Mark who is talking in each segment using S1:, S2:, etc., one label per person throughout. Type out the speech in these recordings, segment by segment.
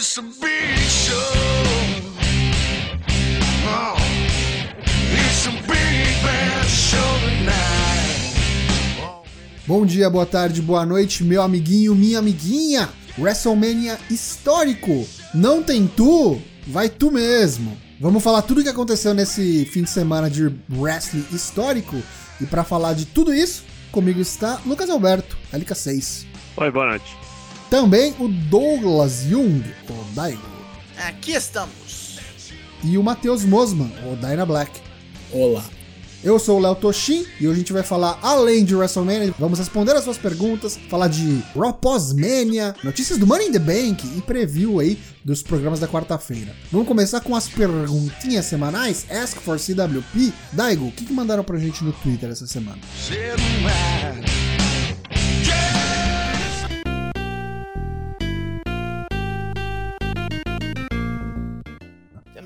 S1: it's a big show. Oh, it's a big bad show tonight.
S2: Bom dia, boa tarde, boa noite, meu amiguinho, minha amiguinha. WrestleMania histórico. Não tem tu? Vai tu mesmo. Vamos falar tudo o que aconteceu nesse fim de semana de wrestling histórico. E para falar de tudo isso, comigo está Lucas Alberto, LK6.
S3: Oi, boa noite.
S2: Também o Douglas Jung, o Daigo.
S4: Aqui estamos.
S2: E o Matheus Mosman, o Dyna Black.
S5: Olá.
S2: Eu sou o Léo Toshin e hoje a gente vai falar além de WrestleMania, vamos responder as suas perguntas, falar de Raw Post-Mania, notícias do Money in the Bank e preview aí dos programas da quarta-feira. Vamos começar com as perguntinhas semanais, Ask for CWP. Daigo, o que, que mandaram pra gente no Twitter essa semana?
S1: Sitting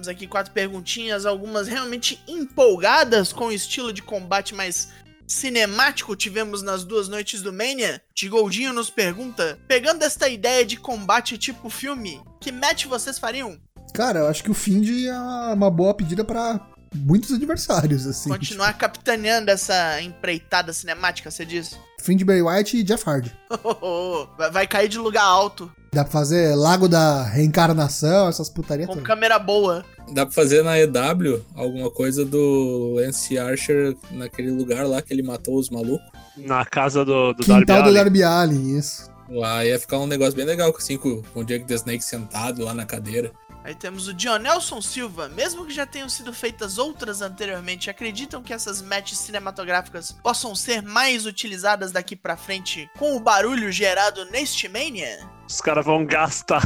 S4: Temos aqui quatro perguntinhas, algumas realmente empolgadas com o estilo de combate mais cinemático tivemos nas duas noites do Mania. Tigoldinho nos pergunta: pegando esta ideia de combate tipo filme, que match vocês fariam?
S2: Cara, eu acho que o Find é uma boa pedida pra muitos adversários, assim.
S4: Continuar capitaneando essa empreitada cinemática, você diz?
S2: Find Bray White e Jeff Hardy.
S4: Vai- Vai cair de lugar alto,
S2: Dá pra fazer Lago da Reencarnação, essas putarias
S4: com câmera boa.
S5: Dá pra fazer na EW alguma coisa do Lance Archer naquele lugar lá que ele matou os malucos?
S3: Na casa do, do Darby
S2: Quintal do. Darby Allin, isso.
S5: Lá ia ficar um negócio bem legal, assim, com, com o Jake the Snake sentado lá na cadeira.
S4: Aí temos o Dionelson Silva. Mesmo que já tenham sido feitas outras anteriormente, acreditam que essas matches cinematográficas possam ser mais utilizadas daqui pra frente com o barulho gerado neste Mania?
S3: Os caras vão gastar.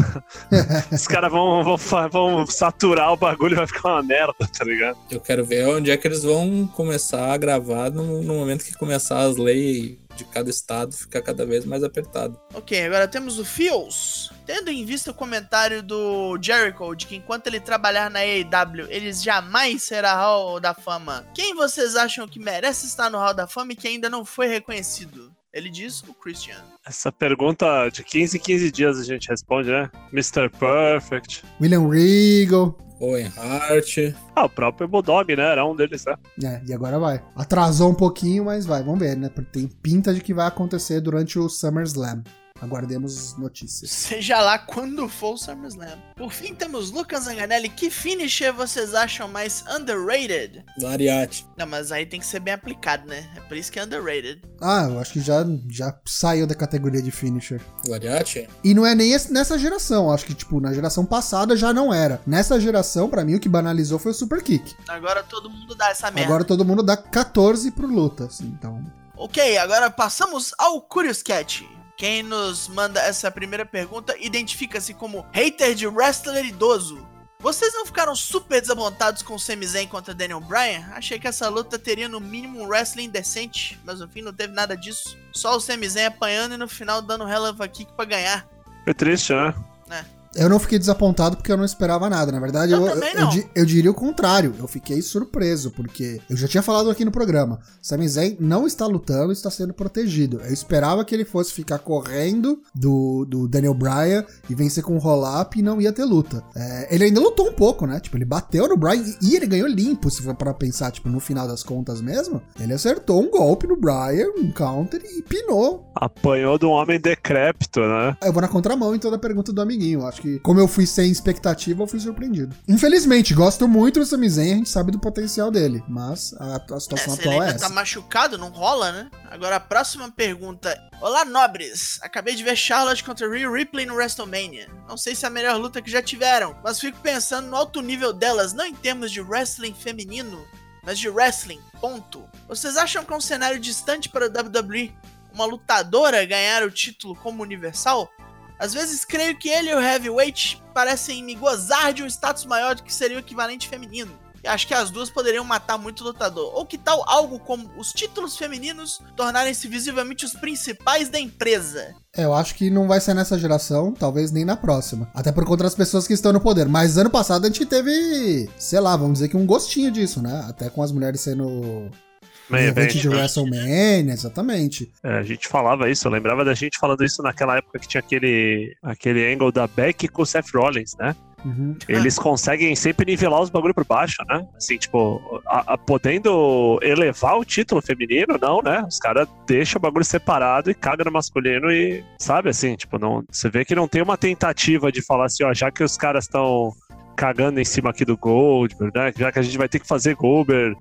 S3: Os caras vão, vão, vão saturar o bagulho e vai ficar uma merda, tá ligado?
S5: Eu quero ver onde é que eles vão começar a gravar no, no momento que começar as leis de cada estado ficar cada vez mais apertado.
S4: Ok, agora temos o Fios. Tendo em vista o comentário do Jericho de que enquanto ele trabalhar na AEW, ele jamais será Hall da Fama, quem vocês acham que merece estar no Hall da Fama e que ainda não foi reconhecido? Ele diz o Christian.
S3: Essa pergunta de 15 em 15 dias a gente responde, né? Mr. Perfect.
S2: William Regal.
S5: Owen Hart.
S3: Ah, o próprio Bulldog, né? Era um deles, né?
S2: É, e agora vai. Atrasou um pouquinho, mas vai, vamos ver, né? Porque tem pinta de que vai acontecer durante o SummerSlam. Aguardemos notícias.
S4: Seja lá quando for o SummerSlam. Por fim, temos Lucas Zanganelli. Que finisher vocês acham mais underrated?
S5: Lariat.
S4: Não, mas aí tem que ser bem aplicado, né? É por isso que é underrated.
S2: Ah, eu acho que já, já saiu da categoria de finisher.
S5: Lariat?
S2: E não é nem esse- nessa geração, acho que, tipo, na geração passada já não era. Nessa geração, pra mim, o que banalizou foi o Super Kick.
S4: Agora todo mundo dá essa merda.
S2: Agora todo mundo dá 14 pro luta, assim, então...
S4: Ok, agora passamos ao Curious Cat. Quem nos manda essa primeira pergunta identifica-se como hater de wrestler idoso. Vocês não ficaram super desapontados com o Sami Zayn contra Daniel Bryan? Achei que essa luta teria no mínimo um wrestling decente, mas no fim não teve nada disso. Só o Sami Zayn apanhando e no final dando releva kick pra ganhar.
S3: Foi triste, né?
S2: Eu não fiquei desapontado porque eu não esperava nada. Na verdade,
S4: Eu
S2: eu, eu, di- eu diria o contrário. Eu fiquei surpreso, porque eu já tinha falado aqui no programa. Sami Zayn não está lutando, está sendo protegido. Eu esperava que ele fosse ficar correndo do, do Daniel Bryan e vencer com um roll-up e não ia ter luta. É, ele ainda lutou um pouco, né? Tipo, ele bateu no Bryan e, e ele ganhou limpo, se for pra pensar, tipo, no final das contas mesmo. Ele acertou um golpe no Bryan, um counter e pinou
S3: Apanhou de um homem decrépito, né?
S2: eu vou na contramão em toda a pergunta do amiguinho. Acho que, como eu fui sem expectativa, eu fui surpreendido. Infelizmente, gosto muito Sami Zayn, a gente sabe do potencial dele. Mas a, a
S4: É,
S2: situação
S4: ele
S2: atual é essa.
S4: tá machucado, não rola, né? Agora a próxima pergunta. Olá, nobres! Acabei de ver Charlotte contra Rhea Ripley no WrestleMania. Não sei se é a melhor luta que já tiveram, mas fico pensando no alto nível delas, não em termos de wrestling feminino, mas de wrestling, ponto. Vocês acham que é um cenário distante para a WWE uma lutadora ganhar o título como universal? Às vezes creio que ele e o Heavyweight parecem me gozar de um status maior do que seria o equivalente feminino. E acho que as duas poderiam matar muito lutador. Ou que tal algo como os títulos femininos tornarem-se visivelmente os principais da empresa?
S2: É, eu acho que não vai ser nessa geração, talvez nem na próxima. Até por conta das pessoas que estão no poder. Mas ano passado a gente teve, sei lá, vamos dizer que um gostinho disso, né? Até com as mulheres sendo
S3: Main event,
S2: de? WrestleMania, exatamente.
S3: É, a gente falava isso, eu lembrava da gente falando isso naquela época que tinha aquele, aquele angle da Beck com o Seth Rollins, né?
S2: Uhum.
S3: Eles conseguem sempre nivelar os bagulho por baixo, né? Assim, tipo, a- a- podendo elevar o título feminino, não, né? Os caras deixam o bagulho separado e cagam no masculino e, sabe, assim, tipo, não, você vê que não tem uma tentativa de falar assim, ó, já que os caras estão cagando em cima aqui do Goldberg, né? Já que a gente vai ter que fazer Goldberg,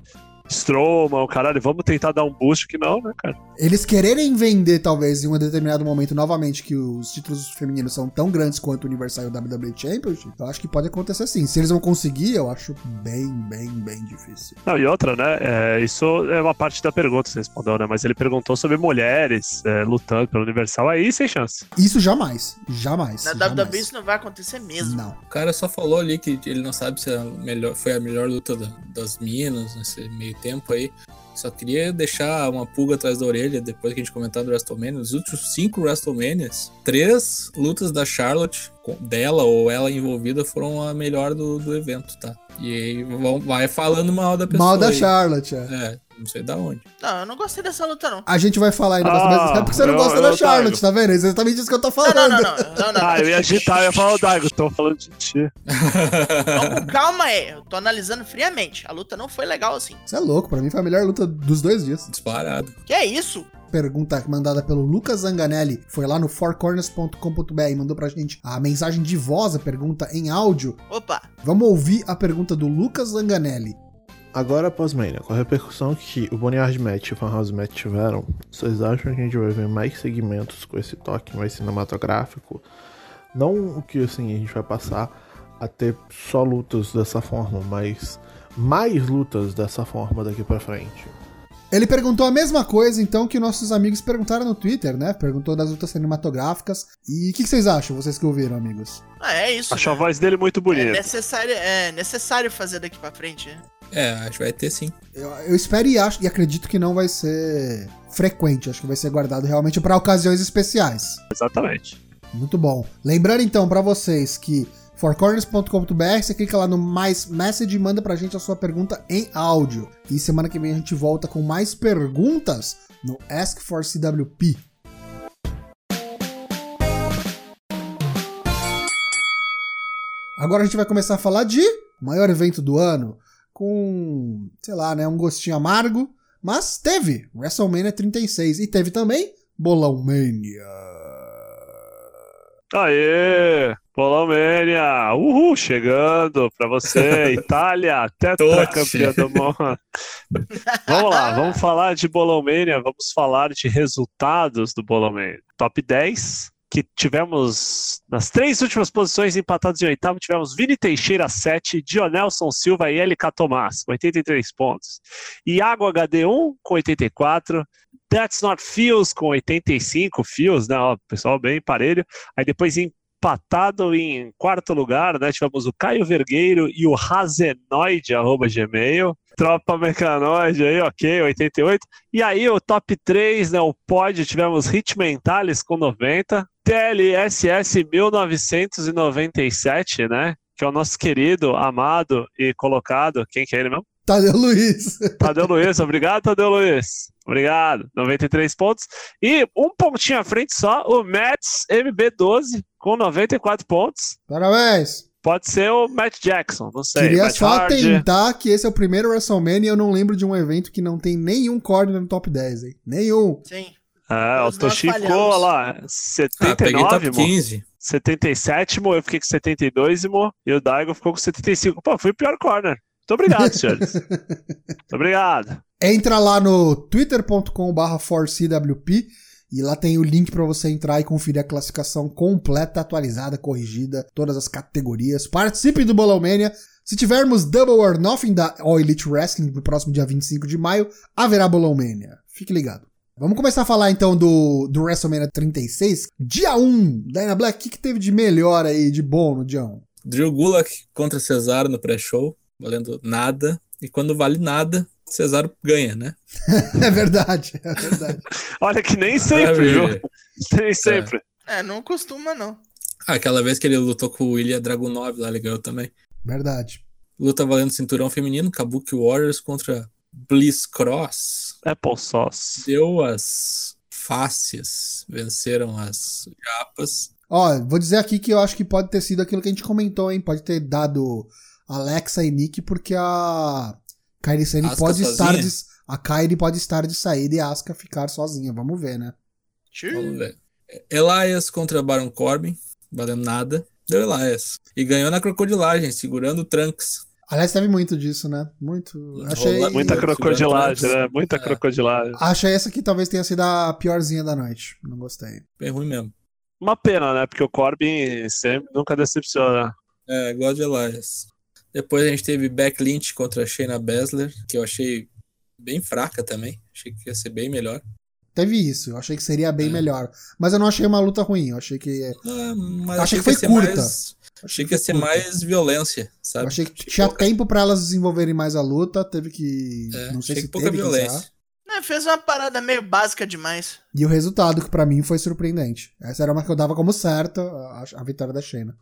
S3: Strowman, caralho, vamos tentar dar um boost que não, né, cara?
S2: Eles quererem vender, talvez, em um determinado momento, novamente, que os títulos femininos são tão grandes quanto o Universal e o WWE Championship, eu acho que pode acontecer sim. Se eles vão conseguir, eu acho bem, bem, bem difícil.
S3: Não, e outra, né? é, isso é uma parte da pergunta que você respondeu, né? Mas ele perguntou sobre mulheres é, lutando pelo Universal aí, sem chance.
S2: Isso jamais. Jamais.
S4: Na
S2: jamais.
S4: WWE isso não vai acontecer mesmo.
S2: Não.
S5: O cara só falou ali que ele não sabe se a melhor, foi a melhor luta da- das minas nesse meio tempo aí. Só queria deixar uma pulga atrás da orelha depois que a gente comentar do WrestleMania. Nos últimos cinco WrestleManias, três lutas da Charlotte, dela ou ela envolvida, foram a melhor do, do evento, tá? E aí vão, vai falando mal da pessoa.
S2: Mal da
S5: aí.
S2: Charlotte, é.
S5: É, não sei da onde.
S4: Não, eu não gostei dessa luta, não.
S2: A gente vai falar ainda,
S3: Ah,
S2: mas é porque você não
S3: eu-
S2: gosta
S3: eu
S2: da. Charlotte, tá vendo? É exatamente isso que eu tô
S4: Não,
S2: falando.
S4: não, não, não, não, não.
S3: Ah, eu ia agitar, eu ia falar, o Daigo, tô falando de ti.
S4: Então, com calma aí, eu tô analisando friamente. A luta não foi legal assim.
S2: Você é louco, pra mim foi a melhor luta dos dois dias.
S5: Disparado.
S4: Que é isso?
S2: Pergunta mandada pelo Lucas Zanganelli, foi lá no fourcorners.com.br e mandou pra gente a mensagem de voz, a pergunta em áudio.
S4: Opa,
S2: Vamos ouvir a pergunta do Lucas Zanganelli.
S6: Agora, após Mania, com a repercussão que o Boneyard Match e o Funhouse Match tiveram, vocês acham que a gente vai ver mais segmentos com esse toque mais cinematográfico? Não o que assim a gente vai passar a ter só lutas dessa forma, mas mais lutas dessa forma daqui pra frente.
S2: Ele perguntou a mesma coisa, então, que nossos amigos perguntaram no Twitter, né? Perguntou das lutas cinematográficas. E o que, que vocês acham, vocês que ouviram, amigos?
S4: ah, é isso.
S3: Acho a
S4: né?
S3: voz dele muito
S4: É
S3: bonita.
S4: necessário, é necessário fazer daqui pra frente.
S5: É, acho que vai ter sim.
S2: Eu, eu espero e acho e acredito que não vai ser frequente. Acho que vai ser guardado realmente para ocasiões especiais.
S3: Exatamente.
S2: Muito bom. Lembrando então pra vocês que fourcorners.com.br, você clica lá no mais message e manda pra gente a sua pergunta em áudio. E semana que vem a gente volta com mais perguntas no Ask for CWP. Agora a gente vai começar a falar de maior evento do ano, com, sei lá, né, um gostinho amargo, mas teve WrestleMania 36 e teve também Bolão Mania.
S3: Aê! Polomênia! Uhul! Chegando pra você, Itália, tetracampeã do mundo. vamos lá, vamos falar de Bolomênia, vamos falar de resultados do Bolomênia. Top 10, que tivemos nas três últimas posições empatados em oitavo, tivemos Vini Teixeira 7, Dionelson Silva e LK Tomás, com 83 pontos. Iago HD1 com 84, That's Not Fios com 85 fios, né? Ó, pessoal bem parelho. Aí depois empatado em quarto lugar, né? Tivemos o Caio Vergueiro e o Razenoide, arroba Gmail. Tropa Mecanoide aí, ok, 88. E aí o top 3, né? O pódio, tivemos Hit com 90. TLSS 1997, né? Que é o nosso querido, amado e colocado. Quem que é ele mesmo?
S2: Tadeu Luiz.
S3: Tadeu Luiz, obrigado, Tadeu Luiz. Obrigado, 93 pontos. E um pontinho à frente só, o Mets MB12 com 94 pontos.
S2: Parabéns.
S3: Pode ser o Matt Jackson, não sei.
S2: Queria
S3: Matt
S2: só tentar que esse é o primeiro WrestleMania e eu não lembro de um evento que não tem nenhum corner no top 10, hein? Nenhum.
S4: Sim.
S3: É, o Toshi ficou
S4: falhamos.
S3: lá,
S5: Ah, peguei
S3: 79,
S5: top
S3: mo,
S5: 15.
S3: 77, mo, eu fiquei com 72 mo, e o Daigo ficou com 75. Pô, fui o pior corner. Muito obrigado, senhores. Muito obrigado.
S2: Entra lá no twitter.com/barra 4CWP e lá tem o link para você entrar e conferir a classificação completa, atualizada, corrigida, todas as categorias. Participe do Bolão Mania. Se tivermos Double or Nothing da All Elite Wrestling no próximo dia 25 de maio, haverá Bolão Mania. Fique ligado. Vamos começar a falar então do, do WrestleMania 36. Dia 1, Dyna Black, o que, que teve de melhor aí, de bom no dia 1?
S5: Drew Gulak contra Cesaro no pré-show, valendo nada. E quando vale nada, Cesaro ganha, né?
S2: É verdade, é verdade.
S3: Olha que nem sempre, viu? Nem sempre.
S4: É, não costuma, não.
S5: Ah, aquela vez que ele lutou com o Ilya Dragunov lá, ele ganhou também.
S2: Verdade.
S5: Luta valendo cinturão feminino, Kabuki Warriors contra Bliss Cross.
S3: Apple Sauce.
S5: Deu as fáceis, venceram as japas.
S2: Ó, vou dizer aqui que eu acho que pode ter sido aquilo que a gente comentou, hein? Pode ter dado Alexa e Nick, porque a Kairi Sane pode estar de, a Kairi pode estar de saída e a Asuka ficar sozinha. Vamos ver, né?
S5: Vamos ver. Elias contra Baron Corbin, valendo nada. Deu Elias. E ganhou na crocodilagem, segurando o Trunks.
S2: Aliás, teve muito disso, né? Muito. Achei,
S3: Muita crocodilagem, né? Muita
S5: É.
S3: crocodilagem.
S2: achei essa que talvez tenha sido a piorzinha da noite. Não gostei.
S5: Bem ruim mesmo.
S3: Uma pena, né? Porque o Corbin sempre, nunca decepciona.
S5: É, gosto de Elias. Depois a gente teve Beck Lynch contra Shayna Baszler, que eu achei bem fraca também. Achei que ia ser bem melhor.
S2: Teve isso. Eu achei que seria bem
S5: É.
S2: melhor. Mas eu não achei uma luta ruim. Eu achei que.
S5: Ah, mas
S2: Achei
S5: achei
S2: que
S5: que
S2: foi curta.
S5: mais. Achei que ia ser mais violência,
S2: Eu
S5: sabe?
S2: achei que tinha tempo pra elas desenvolverem mais a luta. Teve que.
S5: É,
S2: não sei
S5: achei
S2: se
S5: que pouca
S2: teve
S5: violência.
S4: Né, fez uma parada meio básica demais.
S2: E o resultado, que pra mim foi surpreendente. Essa era uma que eu dava como certa, a, a vitória da Shayna.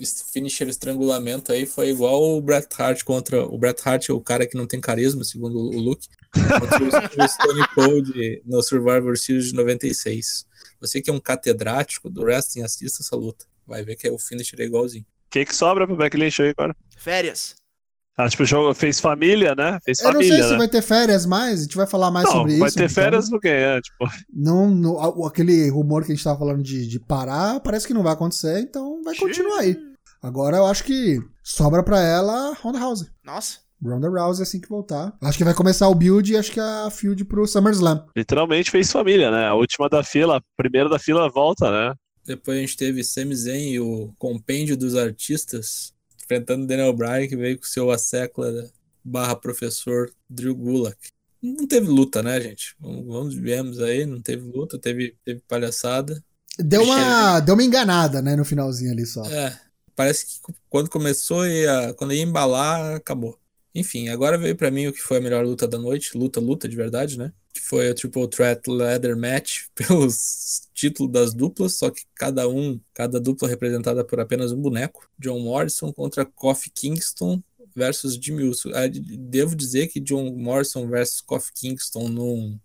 S5: Esse finisher estrangulamento aí foi igual o Bret Hart contra. O Bret Hart é o cara que não tem carisma, segundo o Luke. Contra o- o Stone Cold no Survivor Series de 96. Você que é um catedrático do wrestling, assista essa luta. Vai ver que é o finisher é igualzinho.
S3: O que, que sobra pro Becky Lynch aí agora?
S4: Férias.
S3: Ah, tipo, o jogo fez família, né? Fez
S2: Eu não
S3: família,
S2: sei se
S3: né?
S2: vai ter férias mais, a gente vai falar mais
S3: Não,
S2: sobre
S3: vai
S2: isso.
S3: ter
S2: então.
S3: férias no quê? É, tipo,
S2: Não, no- aquele rumor que a gente tava falando de, de parar, parece que não vai acontecer, então vai continuar aí. Agora eu acho que sobra pra ela Ronda House.
S4: Nossa.
S2: Ronda Rousey assim que voltar. Acho que vai começar o build e acho que a field pro SummerSlam.
S3: literalmente fez família, né? A última da fila, a primeira da fila volta, né?
S5: Depois a gente teve Sami Zayn e o compêndio dos artistas enfrentando Daniel Bryan, que veio com seu assecla barra professor Drew Gulak. Não teve luta, né, gente? Vamos, vemos aí, não teve luta, teve, teve palhaçada.
S2: Deu uma, deu uma enganada, né, no finalzinho ali só.
S5: É, parece que quando começou, ia, quando ia embalar, acabou. Enfim, agora veio pra mim o que foi a melhor luta da noite, luta, luta de verdade, né? Que foi a Triple Threat Leather Match pelos títulos das duplas, só que cada um, cada dupla representada por apenas um boneco. John Morrison contra Kofi Kingston versus Jimmy Uso. Ah, Devo dizer que John Morrison versus Kofi Kingston num,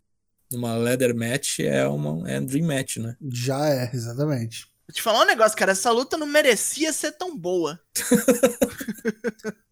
S5: numa Leather Match é uma é um Dream Match, né?
S2: Já é, exatamente.
S4: Vou te falar um negócio, cara. Essa luta não merecia ser tão boa.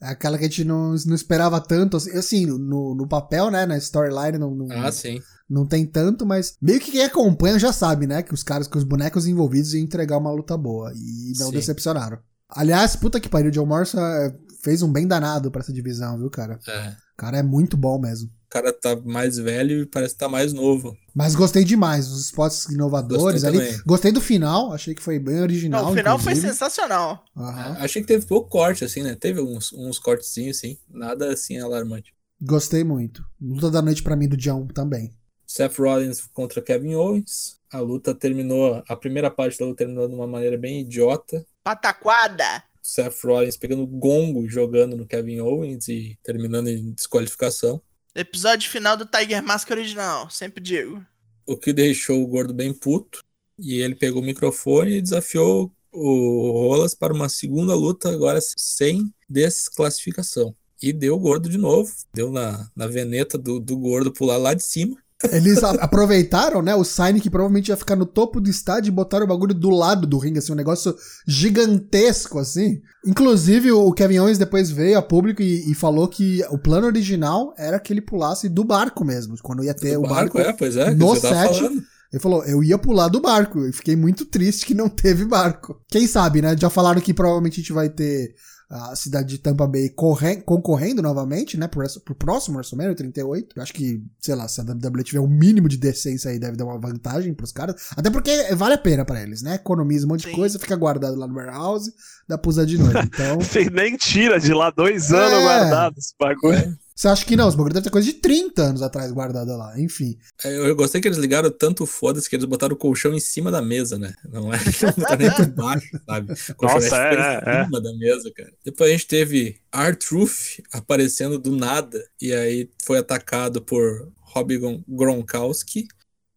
S2: É aquela que a gente não, não esperava tanto. Assim, assim, no, no papel, né, na storyline não, não,
S5: Ah, sim.
S2: não tem tanto, mas meio que quem acompanha já sabe, né, que os caras, que os bonecos envolvidos iam entregar uma luta boa. E não
S5: Sim.
S2: decepcionaram. Aliás, puta que pariu, o John Morrison é, fez um bem danado pra essa divisão, viu, cara?
S5: É.
S2: O cara é muito bom mesmo.
S5: O cara tá mais velho e parece que tá mais novo.
S2: Mas gostei demais, os spots inovadores
S5: Gostei
S2: ali.
S5: também.
S2: Gostei do final, achei que foi bem original.
S4: Não, o final foi
S2: inclusive.
S4: sensacional.
S2: Aham.
S5: Achei que teve pouco corte, assim, né? Teve uns, uns cortezinhos, assim. Nada, assim, alarmante.
S2: Gostei muito. Luta da noite pra mim do John também.
S5: Seth Rollins contra Kevin Owens. A luta terminou... A primeira parte da luta terminou de uma maneira bem idiota.
S4: Pataquada.
S5: Seth Rollins pegando gongo, jogando no Kevin Owens e terminando em desqualificação.
S4: Episódio final do Tiger Mask original. Sempre digo.
S5: O que deixou o gordo bem puto. E ele pegou o microfone e desafiou o Rolas para uma segunda luta, agora sem desclassificação. E deu o gordo de novo. Deu na, na veneta do, do gordo pular lá de cima.
S2: Eles aproveitaram, né, o sign que provavelmente ia ficar no topo do estádio e botaram o bagulho do lado do ringue, assim, um negócio gigantesco, assim. Inclusive, o Kevin Owens depois veio a público e, e falou que o plano original era que ele pulasse do barco mesmo, quando ia ter
S5: Do
S2: o barco.
S5: é, pois é,
S2: no set.
S5: falando.
S2: Ele falou, eu ia pular do barco. E fiquei muito triste que não teve barco. Quem sabe, né? Já falaram que provavelmente a gente vai ter a cidade de Tampa Bay corre- concorrendo novamente, né? Pro, pro próximo WrestleMania 38. Eu acho que, sei lá, se a WWE tiver um mínimo de decência aí, deve dar uma vantagem pros caras. Até porque vale a pena pra eles, né? Economiza um monte de
S4: Sim.
S2: coisa, fica guardado lá no warehouse, dá pra usar de novo. Então,
S3: Você nem tira de lá dois anos
S2: É.
S3: guardados esse bagulho.
S2: Você acha que não? Os bagulhos devem ter coisa de 30 anos atrás guardada lá. Enfim.
S5: É, Eu gostei que eles ligaram tanto foda-se que eles botaram o colchão em cima da mesa, né? Não é não tá nem por baixo, sabe? O colchão
S3: Nossa,
S5: é,
S3: é,
S5: em
S3: é,
S5: cima da mesa, cara. Depois a gente teve R-Truth aparecendo do nada e aí foi atacado por Rob Gron- Gronkowski,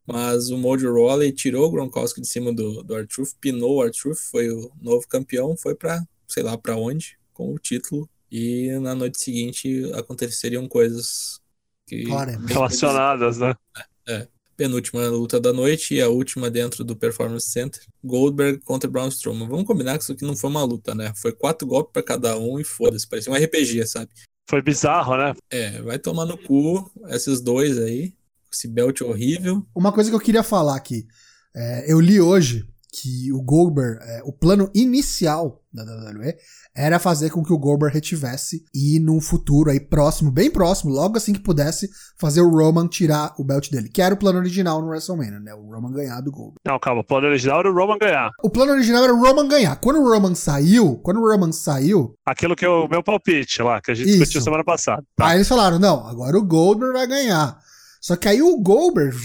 S5: mas o Mojo Rawley tirou o Gronkowski de cima do, do R-Truth, pinou o R-Truth, foi o novo campeão, foi pra sei lá pra onde com o título e na noite seguinte aconteceriam coisas que
S2: Falaremos.
S3: Relacionadas, né?
S5: penúltima luta da noite e a última dentro do Performance Center. Goldberg contra Braun Strowman. Vamos combinar que isso aqui não foi uma luta, né? Foi quatro golpes pra cada um e foda-se. Parecia um RPG, sabe?
S3: Foi bizarro, né?
S5: É, vai tomar no cu esses dois aí. Esse belt horrível.
S2: Uma coisa que eu queria falar aqui. é, eu li hoje que o Goldberg, é, o plano inicial da WWE era fazer com que o Goldberg retivesse e num futuro aí próximo, bem próximo, logo assim que pudesse, fazer o Roman tirar o belt dele, que era o plano original no WrestleMania, né? O Roman ganhar do Goldberg.
S3: Não, calma. O plano original era o Roman ganhar.
S2: O plano original era o Roman ganhar. Quando o Roman saiu, quando o Roman saiu,
S3: Aquilo que é o meu palpite lá, que a gente
S2: Isso.
S3: discutiu semana passada. Tá.
S2: Aí eles falaram, não, agora o Goldberg vai ganhar. Só que aí o Goldberg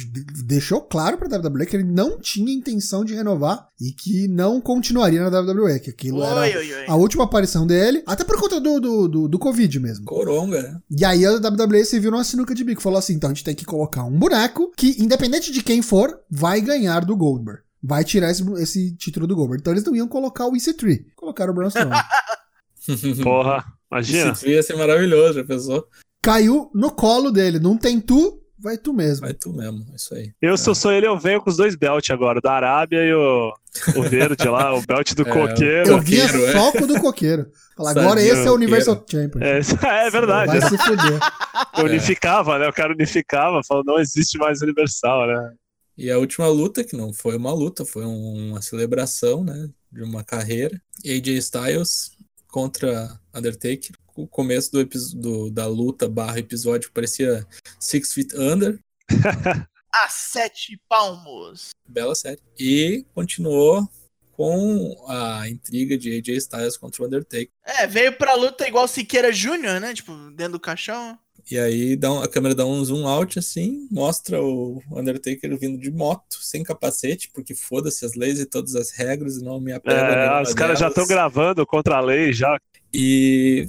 S2: deixou claro pra WWE que ele não tinha intenção de renovar e que não continuaria na WWE, que aquilo era
S4: Oi, oi, oi.
S2: a última aparição dele, até por conta do, do, do, do Covid mesmo.
S5: Coronga, né?
S2: E aí a WWE se viu numa sinuca de bico, falou assim, então a gente tem que colocar um boneco que, independente de quem for, vai ganhar do Goldberg. Vai tirar esse, esse título do Goldberg. Então eles não iam colocar o EC3, colocaram o Braun Strowman.
S3: Porra, imagina.
S5: Esse trio ia ser maravilhoso, já pensou?
S2: Caiu no colo dele, não tem tu, vai tu mesmo.
S5: Vai tu mesmo, é isso aí.
S3: Eu, se eu sou ele, eu venho com os dois belt agora, o da Arábia e o, o verde lá, o belt do
S5: É,
S3: coqueiro.
S2: Eu vinha
S5: Coqueiro, é.
S2: só com o do coqueiro. Falar,
S5: Sadio,
S2: agora esse é o. Universal Champion.
S3: É, é verdade.
S2: Vai se fuder.
S3: Unificava, né? O cara unificava, falou, não existe mais Universal, né?
S5: E a última luta, que não foi uma luta, foi um- uma celebração, né? De uma carreira. AJ Styles contra Undertaker. O começo do, da luta barra episódio parecia Six Feet Under.
S4: A sete palmos.
S5: Bela série. E continuou com a intriga de AJ Styles contra o Undertaker.
S4: É, veio pra luta igual Siqueira Júnior, né? Tipo, dentro do caixão.
S5: E aí dá um- a câmera dá um zoom out assim, mostra o Undertaker vindo de moto, sem capacete, porque foda-se as leis e todas as regras e não me apego
S3: É, os caras já estão gravando contra a lei já.
S5: E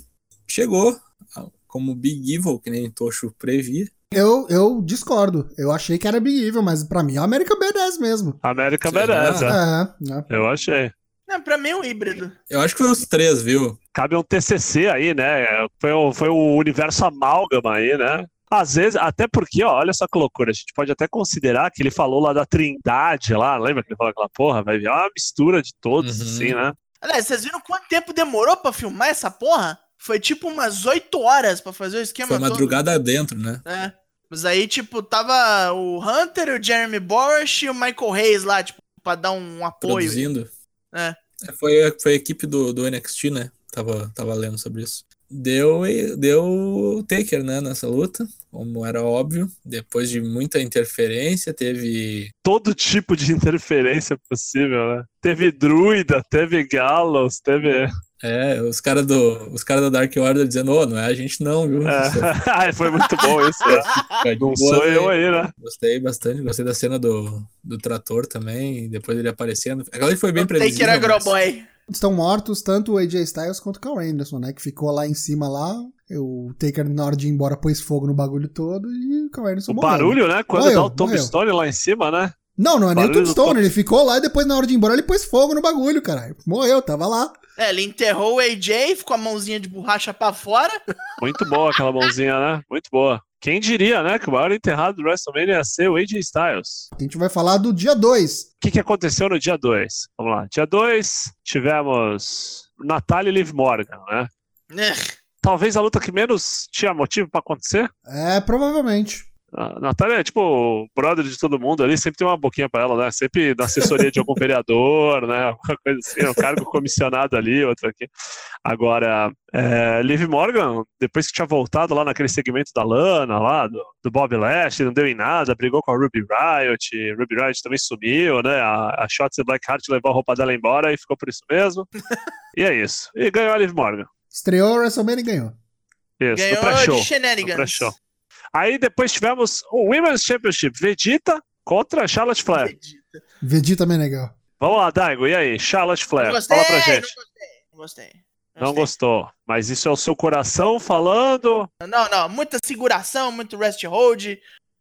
S5: chegou como Big Evil, que nem Tocho previa.
S2: Eu, eu discordo. Eu achei que era Big Evil, mas pra mim é o American Badass mesmo.
S3: América
S5: Será?
S3: merece. é.
S2: É, né?
S3: Eu achei.
S4: Não, pra mim é um híbrido.
S5: Eu acho que foi os três, viu?
S3: Cabe um TCC aí, né? Foi o, foi o universo amálgama aí, né? Às vezes, até porque, ó, olha só que loucura, a gente pode até considerar que ele falou lá da trindade lá, lembra que ele falou aquela porra? Vai vir uma mistura de todos,
S5: Uhum.
S3: assim, né?
S4: Aliás, vocês viram quanto tempo demorou pra filmar essa porra? Foi tipo umas 8 horas pra fazer o esquema
S5: Foi
S4: todo.
S5: madrugada dentro, né?
S4: É. Mas aí, tipo, tava o Hunter, o Jeremy Borash e o Michael Hayes lá, tipo, pra dar um apoio.
S5: Produzindo.
S4: É.
S5: É, Foi, foi a equipe do, do NXT, né? Tava, tava lendo sobre isso. Deu, deu Taker, né, nessa luta, como era óbvio. Depois de muita interferência, teve
S3: Todo tipo de interferência possível, né? Teve druida, teve Gallows, teve.
S5: É, os caras do, os cara da Dark Order dizendo, ô, não é a gente não, viu?
S3: É. Foi muito bom isso, né? Não
S5: boa
S3: sou eu
S5: aí.
S3: né?
S5: Gostei bastante, gostei da cena do, do trator também, depois ele aparecendo. Aquela ali foi bem
S4: Taker
S5: previsível. mas-
S4: Agroboy.
S2: Estão mortos tanto o AJ Styles quanto o Carl Anderson, né? Que ficou lá em cima lá. O Taker, na hora de ir embora, pôs fogo no bagulho todo e o Carl Anderson
S3: O
S2: morreu.
S3: barulho, né? Quando
S2: Morreu,
S3: dá o Tombstone lá em cima, né?
S2: Não, não é nem o Tombstone.
S3: Tom-
S2: Ele ficou lá e depois, na hora de ir embora, ele pôs fogo no bagulho, caralho. Morreu, tava lá.
S4: É, ele enterrou o AJ, ficou a mãozinha de borracha pra fora.
S3: Muito boa aquela mãozinha, né? Muito boa. Quem diria, né? Que o maior enterrado do WrestleMania ia ser o AJ Styles.
S2: A gente vai falar do dia 2.
S3: O que, que aconteceu no dia 2? Vamos lá. Dia 2, tivemos Natália e Liv Morgan, né?
S4: É.
S3: Talvez a luta que menos tinha motivo pra acontecer.
S2: É, provavelmente.
S3: A Natália é tipo brother de todo mundo ali, sempre tem uma boquinha pra ela, né? Sempre na assessoria de algum vereador, né? Alguma coisa assim, um cargo comissionado ali, outro aqui. Agora, é, Liv Morgan, depois que tinha voltado lá naquele segmento da Lana, lá, do, do Bob Lashley, não deu em nada, brigou com a Ruby Riot, Ruby Riot também sumiu, né? A, a Shotzi Blackheart levou a roupa dela embora e ficou por isso mesmo. e é isso. E ganhou a Liv Morgan.
S2: Estreou o WrestleMania e ganhou.
S3: Isso,
S4: Ganhou
S3: No
S4: shenanigans.
S3: pré-show. Aí depois tivemos o Women's Championship Vegeta contra Charlotte Flair.
S4: Vegeta.
S2: Vegeta também é legal.
S3: Vamos lá, Daigo, e aí? Charlotte
S4: Não
S3: Flair,
S4: gostei,
S3: fala pra
S4: não
S3: gente.
S4: gostei, não gostei.
S3: Não
S4: Gostei.
S3: gostou, mas isso é o seu coração falando.
S4: Não, não, muita seguração, muito rest hold,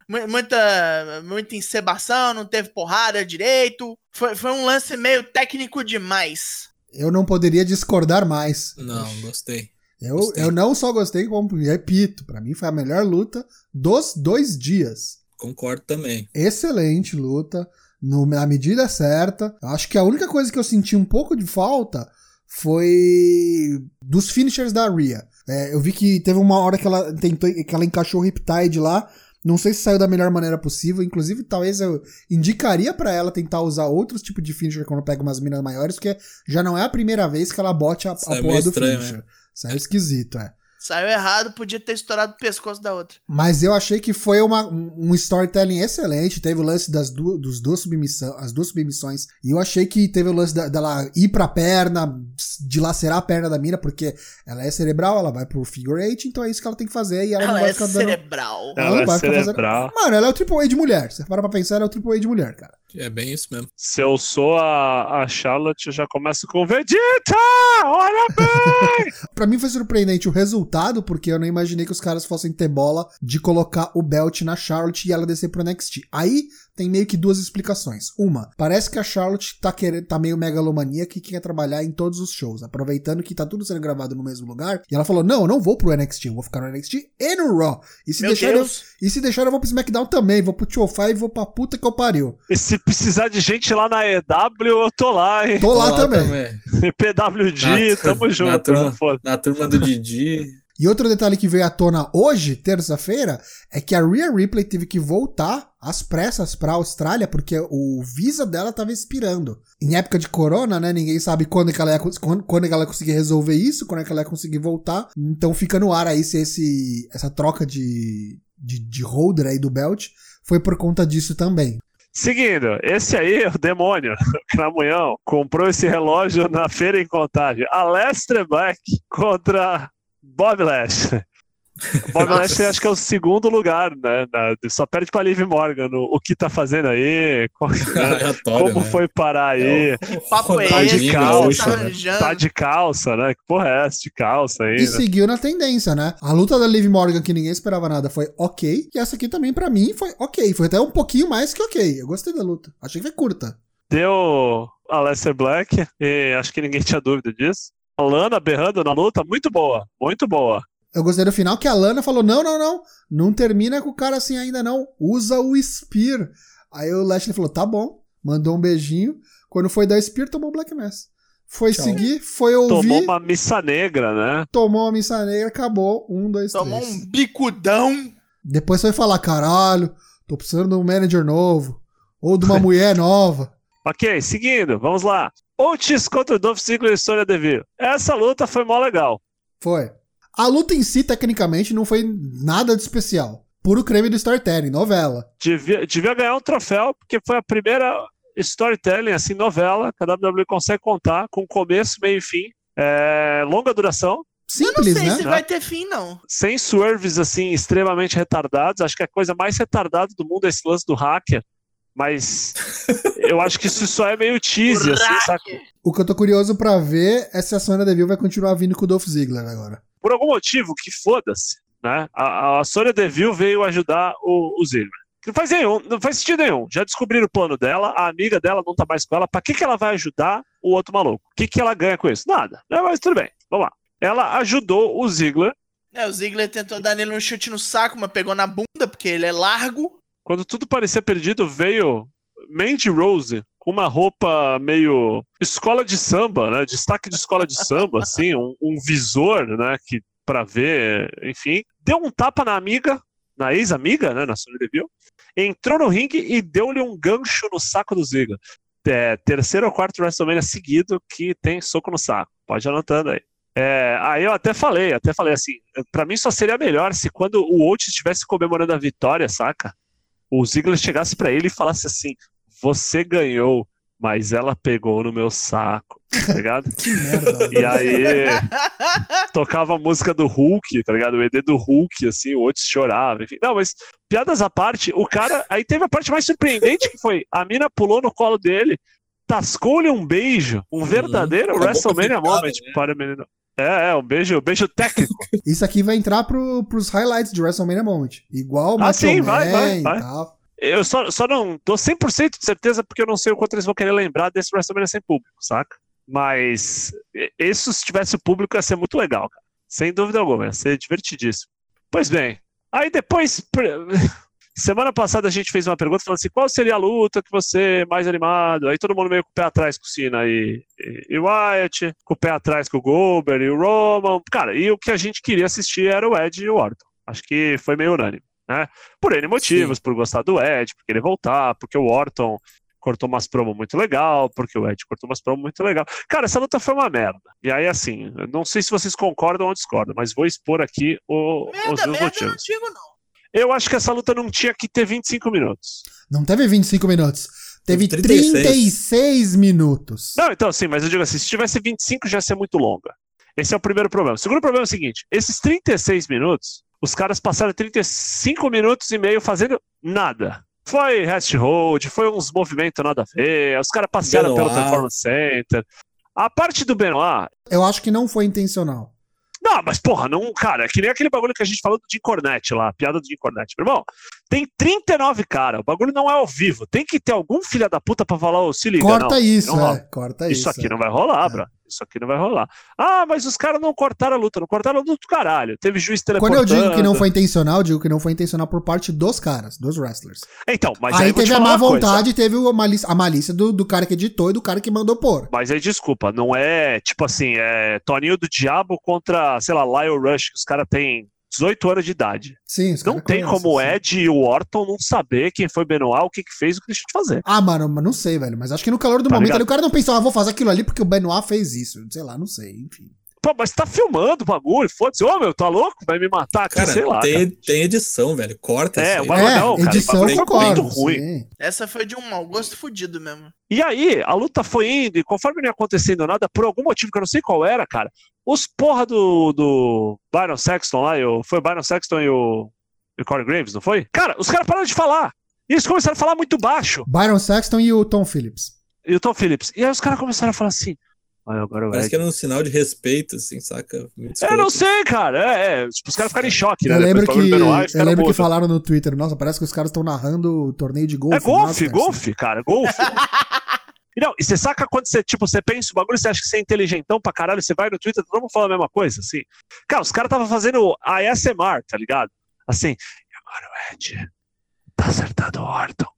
S4: mu- muita, muita encebação, não teve porrada direito. Foi, foi um lance meio técnico demais.
S2: Eu não poderia discordar mais.
S5: Não, gostei.
S2: Eu,
S5: Gostei.
S2: eu não só gostei, como repito, pra mim foi a melhor luta dos dois dias.
S5: Concordo também.
S2: Excelente luta, no- na medida certa. Acho que a única coisa que eu senti um pouco de falta foi dos finishers da Rhea. É, eu vi que teve uma hora que ela tentou, que ela encaixou o Riptide lá. Não sei se saiu da melhor maneira possível. Inclusive, talvez eu indicaria pra ela tentar usar outros tipos de finisher quando pega umas minas maiores, porque já não é a primeira vez que ela bote a, a
S5: Saiu
S2: porra do
S5: estranho,
S2: finisher. Saiu esquisito, é.
S4: Saiu errado, podia ter estourado o pescoço da outra.
S2: Mas eu achei que foi uma, um storytelling excelente. Teve o lance das du dos duas submissão, as duas submissões. E eu achei que teve o lance da- dela ir pra perna, dilacerar a perna da mina, porque ela é cerebral, ela vai pro figure eight, então é isso que ela tem que fazer. E ela,
S4: Ela,
S2: não vai
S4: é
S2: ficar dando.
S4: cerebral.
S2: Ela
S3: Ela
S2: não
S3: é
S2: vai ficar fazendo-
S3: cerebral.
S2: Mano, ela é o Triple A de mulher. Você para pra pensar, ela é o Triple A de mulher, cara.
S5: É bem isso mesmo.
S3: Se eu sou a, a Charlotte, eu já começo com Vegeta! Olha bem!
S2: Pra mim foi surpreendente o resultado, porque eu não imaginei que os caras fossem ter bola de colocar o belt na Charlotte e ela descer pro NXT. Aí tem meio que duas explicações. Uma, parece que a Charlotte tá querendo, tá meio megalomaníaca e quer trabalhar em todos os shows, aproveitando que tá tudo sendo gravado no mesmo lugar. E ela falou: "Não, eu não vou pro NXT, eu vou ficar no NXT e no Raw. E se
S4: Meu
S2: deixar eu, e se deixar eu vou pro SmackDown também, vou pro 205 e vou pra puta que eu pariu.
S3: E se precisar de gente lá na EW, eu tô lá, hein?
S2: Tô lá,
S5: Tô
S2: também.
S3: PWG,
S5: Na-
S3: tamo
S5: na
S3: junto.
S5: turma. Na turma do Didi.
S2: E outro detalhe que veio à tona hoje, terça-feira, é que a Rhea Ripley teve que voltar às pressas pra Austrália porque o visa dela tava expirando. Em época de corona, né, ninguém sabe quando que ela ia, quando, quando que ela ia conseguir resolver isso, quando é que ela ia conseguir voltar. Então fica no ar aí se esse, essa troca de, de, de holder aí do belt foi por conta disso também.
S3: Seguindo, esse aí, o demônio, o Cramunhão, comprou esse relógio na feira em contagem. Alestre Black contra Bob Lashley. Bob. Lashley acho que é o segundo lugar, né? na- só perde pra Liv Morgan. no- o que tá fazendo aí? Como,
S5: Aleatório,
S3: como
S5: né?
S3: foi parar aí?
S4: O papo é
S3: Tá de
S4: esse,
S3: calça,
S4: tá
S5: né?
S3: Tá de calça, né? Que porra é essa de calça aí?
S2: E
S3: né?
S2: seguiu na tendência, né? A luta da Liv Morgan, que ninguém esperava nada, foi ok. E essa aqui também, pra mim, foi ok. Foi até um pouquinho mais que ok. Eu gostei da luta. Achei que foi curta.
S3: Deu Alessia Black, e acho que ninguém tinha dúvida disso. A Lana berrando na luta, muito boa, muito boa.
S2: Eu gostei do final que a Lana falou: não, não, não. Não termina com o cara assim ainda não. Usa o Spear. Aí o Lashley falou: tá bom. Mandou um beijinho. Quando foi dar Spear, tomou o Black Mass. Foi
S5: Tchau.
S2: seguir, foi ouvir.
S3: Tomou uma missa negra, né?
S2: Tomou a missa negra, acabou. Um, dois,
S4: Tomou
S2: três.
S4: um bicudão.
S2: Depois foi falar: caralho, tô precisando de um manager novo. Ou de uma mulher nova.
S3: Ok, seguindo, vamos lá. Otis contra Dolph Ziggler e Sonya Deville. Essa luta foi mó legal.
S2: Foi. A luta em si, tecnicamente, não foi nada de especial. Puro creme do storytelling, novela.
S3: Devia, devia ganhar um troféu, porque foi a primeira storytelling, assim, novela, que a WWE consegue contar, com começo, meio e fim. É, longa duração,
S4: Eu não
S2: Simples,
S4: sei
S2: né?
S4: se vai ter fim, não.
S3: sem swerves, assim, extremamente retardados. Acho que a coisa mais retardada do mundo é esse lance do hacker. Mas eu acho que isso só é meio tease, assim, saca?
S2: O que eu tô curioso pra ver é se a Sonya Deville vai continuar vindo com o Dolph Ziggler agora.
S3: Por algum motivo, que foda-se, né? A, a Sonya Deville veio ajudar o, o Ziggler. Não faz nenhum, não faz sentido nenhum. Já descobriram o plano dela, a amiga dela não tá mais com ela. Pra que, que ela vai ajudar o outro maluco? O que, que ela ganha com isso? Nada. Né? Mas tudo bem, vamos lá. Ela ajudou o Ziggler
S4: É, o Ziggler tentou dar nele um chute no saco, mas pegou na bunda, porque ele é largo.
S3: Quando tudo parecia perdido, veio Mandy Rose com uma roupa meio escola de samba, né? Destaque de escola de samba, assim, um, um visor, né? Que para ver, enfim, deu um tapa na amiga, na ex-amiga, né? Na Sonya Deville, entrou no ringue e deu-lhe um gancho no saco do Ziggler. É, terceiro ou quarto WrestleMania seguido que tem soco no saco. Pode anotando aí. É, aí eu até falei, até falei assim, pra mim só seria melhor se quando o Oates estivesse comemorando a vitória, saca? O Ziggler chegasse pra ele e falasse assim: Você ganhou, mas ela pegou no meu saco, tá ligado?
S2: Que merda.
S3: E aí tocava a música do Hulk, tá ligado? O ED do Hulk, assim, o Otis chorava, enfim. Não, mas piadas à parte, o cara. Aí teve a parte mais surpreendente que foi: a mina pulou no colo dele, tascou-lhe um beijo, um verdadeiro
S5: boca
S3: WrestleMania moment
S5: né?
S3: para o menino. É, é, um beijo, um beijo técnico.
S2: Isso aqui vai entrar pro, pros highlights de WrestleMania Moment. Igual o
S3: Ah, sim,
S2: Man
S3: vai, vai, vai.
S2: tal.
S3: Eu só, só não tô 100% de certeza porque eu não sei o quanto eles vão querer lembrar desse WrestleMania sem público, saca? Mas isso, se tivesse público, ia ser muito legal, cara. Sem dúvida alguma, ia ser divertidíssimo. Pois bem, aí depois. Semana passada a gente fez uma pergunta falando assim: qual seria a luta que você é mais animado? Aí todo mundo meio com o pé atrás com o Cena e, e, e Wyatt, com o pé atrás com o Goldberg e o Roman. Cara, e o que a gente queria assistir era o Ed e o Orton. Acho que foi meio unânime, né? Por N motivos, por gostar do Ed, por querer voltar, porque o Orton cortou umas promos muito legal, porque o Ed cortou umas promos muito legal. Cara, essa luta foi uma merda. E aí, assim, não sei se vocês concordam ou discordam, mas vou expor aqui o- os
S4: Merda,
S3: meus
S4: merda, eu não
S3: motivos.
S4: digo não.
S3: Eu acho que essa luta não tinha que ter 25 minutos.
S2: Não teve 25 minutos. Teve
S5: Teve 36.
S2: 36 minutos.
S3: Não, então assim, mas eu digo assim, se tivesse 25 já ia ser muito longa. Esse é o primeiro problema. O segundo problema é o seguinte, esses 36 minutos, os caras passaram 35 minutos e meio fazendo nada. Foi rest hold, foi uns movimentos nada a ver, os caras passearam pelo
S5: Benoit.
S3: Performance Center. A parte do Benoit,
S2: Eu acho que não foi intencional.
S3: Não, mas porra, não, cara, é que nem aquele bagulho que a gente falou do Jim Cornette lá, piada do Jim Cornette. Meu irmão, tem 39 cara, o bagulho não é ao vivo. Tem que ter algum filho da puta pra falar, ô, se liga,
S2: Corta
S3: não,
S2: isso,
S3: não
S2: é. Corta isso.
S3: Isso aqui
S2: é.
S3: não vai rolar,
S2: É.
S3: bro. Isso aqui não vai rolar. Ah, mas os caras não cortaram a luta, não cortaram a luta do caralho. Teve juiz
S2: Quando
S3: teleportando.
S2: eu digo que não foi intencional, eu digo que não foi intencional por parte dos caras, dos wrestlers.
S3: Então, mas aí,
S2: aí teve a má
S3: uma coisa.
S2: vontade, teve a malícia, a malícia do, do cara que editou e do cara que mandou pôr.
S3: Mas aí, desculpa, não é tipo assim, é Toninho do Diabo contra, sei lá, Lyle Rush, que os caras têm 18 anos de idade.
S2: Sim,
S3: Não tem
S2: conhecem,
S3: como o. Ed e o Orton não saber quem foi Benoit, o que que fez, o que deixou de fazer.
S2: Ah, mano, mas não sei, velho. Mas acho que no calor do
S3: Tá
S2: momento
S3: ligado?
S2: ali, o cara não pensou, ah, vou fazer aquilo ali porque o Benoit fez isso. Sei lá, não sei, enfim.
S3: Pô, mas tá filmando o bagulho, foda-se. Ô, meu, tá louco? Vai me matar aqui,
S5: Cara,
S3: sei lá.
S5: tem,
S3: cara.
S5: tem edição, velho. Corta
S3: É,
S5: isso aí.
S3: o bagulho
S2: é,
S3: não, cara,
S2: edição
S3: o bagulho foi
S2: concordo.
S3: muito ruim.
S2: sim.
S4: Essa foi de um mau gosto fudido mesmo.
S3: E aí, a luta foi indo, e conforme não ia acontecendo nada, por algum motivo que eu não sei qual era, cara, os porra do, do Byron Sexton lá, e o- foi o Byron Sexton e o, e o Corey Graves, não foi? Cara, os caras pararam de falar. E eles começaram a falar muito baixo.
S2: Byron Sexton e o Tom Phillips.
S3: E o Tom Phillips. E aí os caras começaram a falar assim. "Ai, agora
S5: Parece
S3: Ed."
S5: que era um sinal de respeito, assim, saca? Muito
S3: Eu não sei, cara. É, é, tipo, os caras ficaram em choque, né?
S2: Eu lembro
S3: Depois
S2: que, eu lembro que falaram no Twitter, nossa, parece que os caras estão narrando o torneio de golfe.
S3: É golfe, golfe, cara, golfe. E não, e você saca quando você, tipo, você pensa o bagulho, você acha que você é inteligentão pra caralho, você vai no Twitter, todo mundo fala a mesma coisa, assim. Cara, os caras estavam fazendo a ASMR, tá ligado? Assim, e agora o Ed tá acertando o Orton.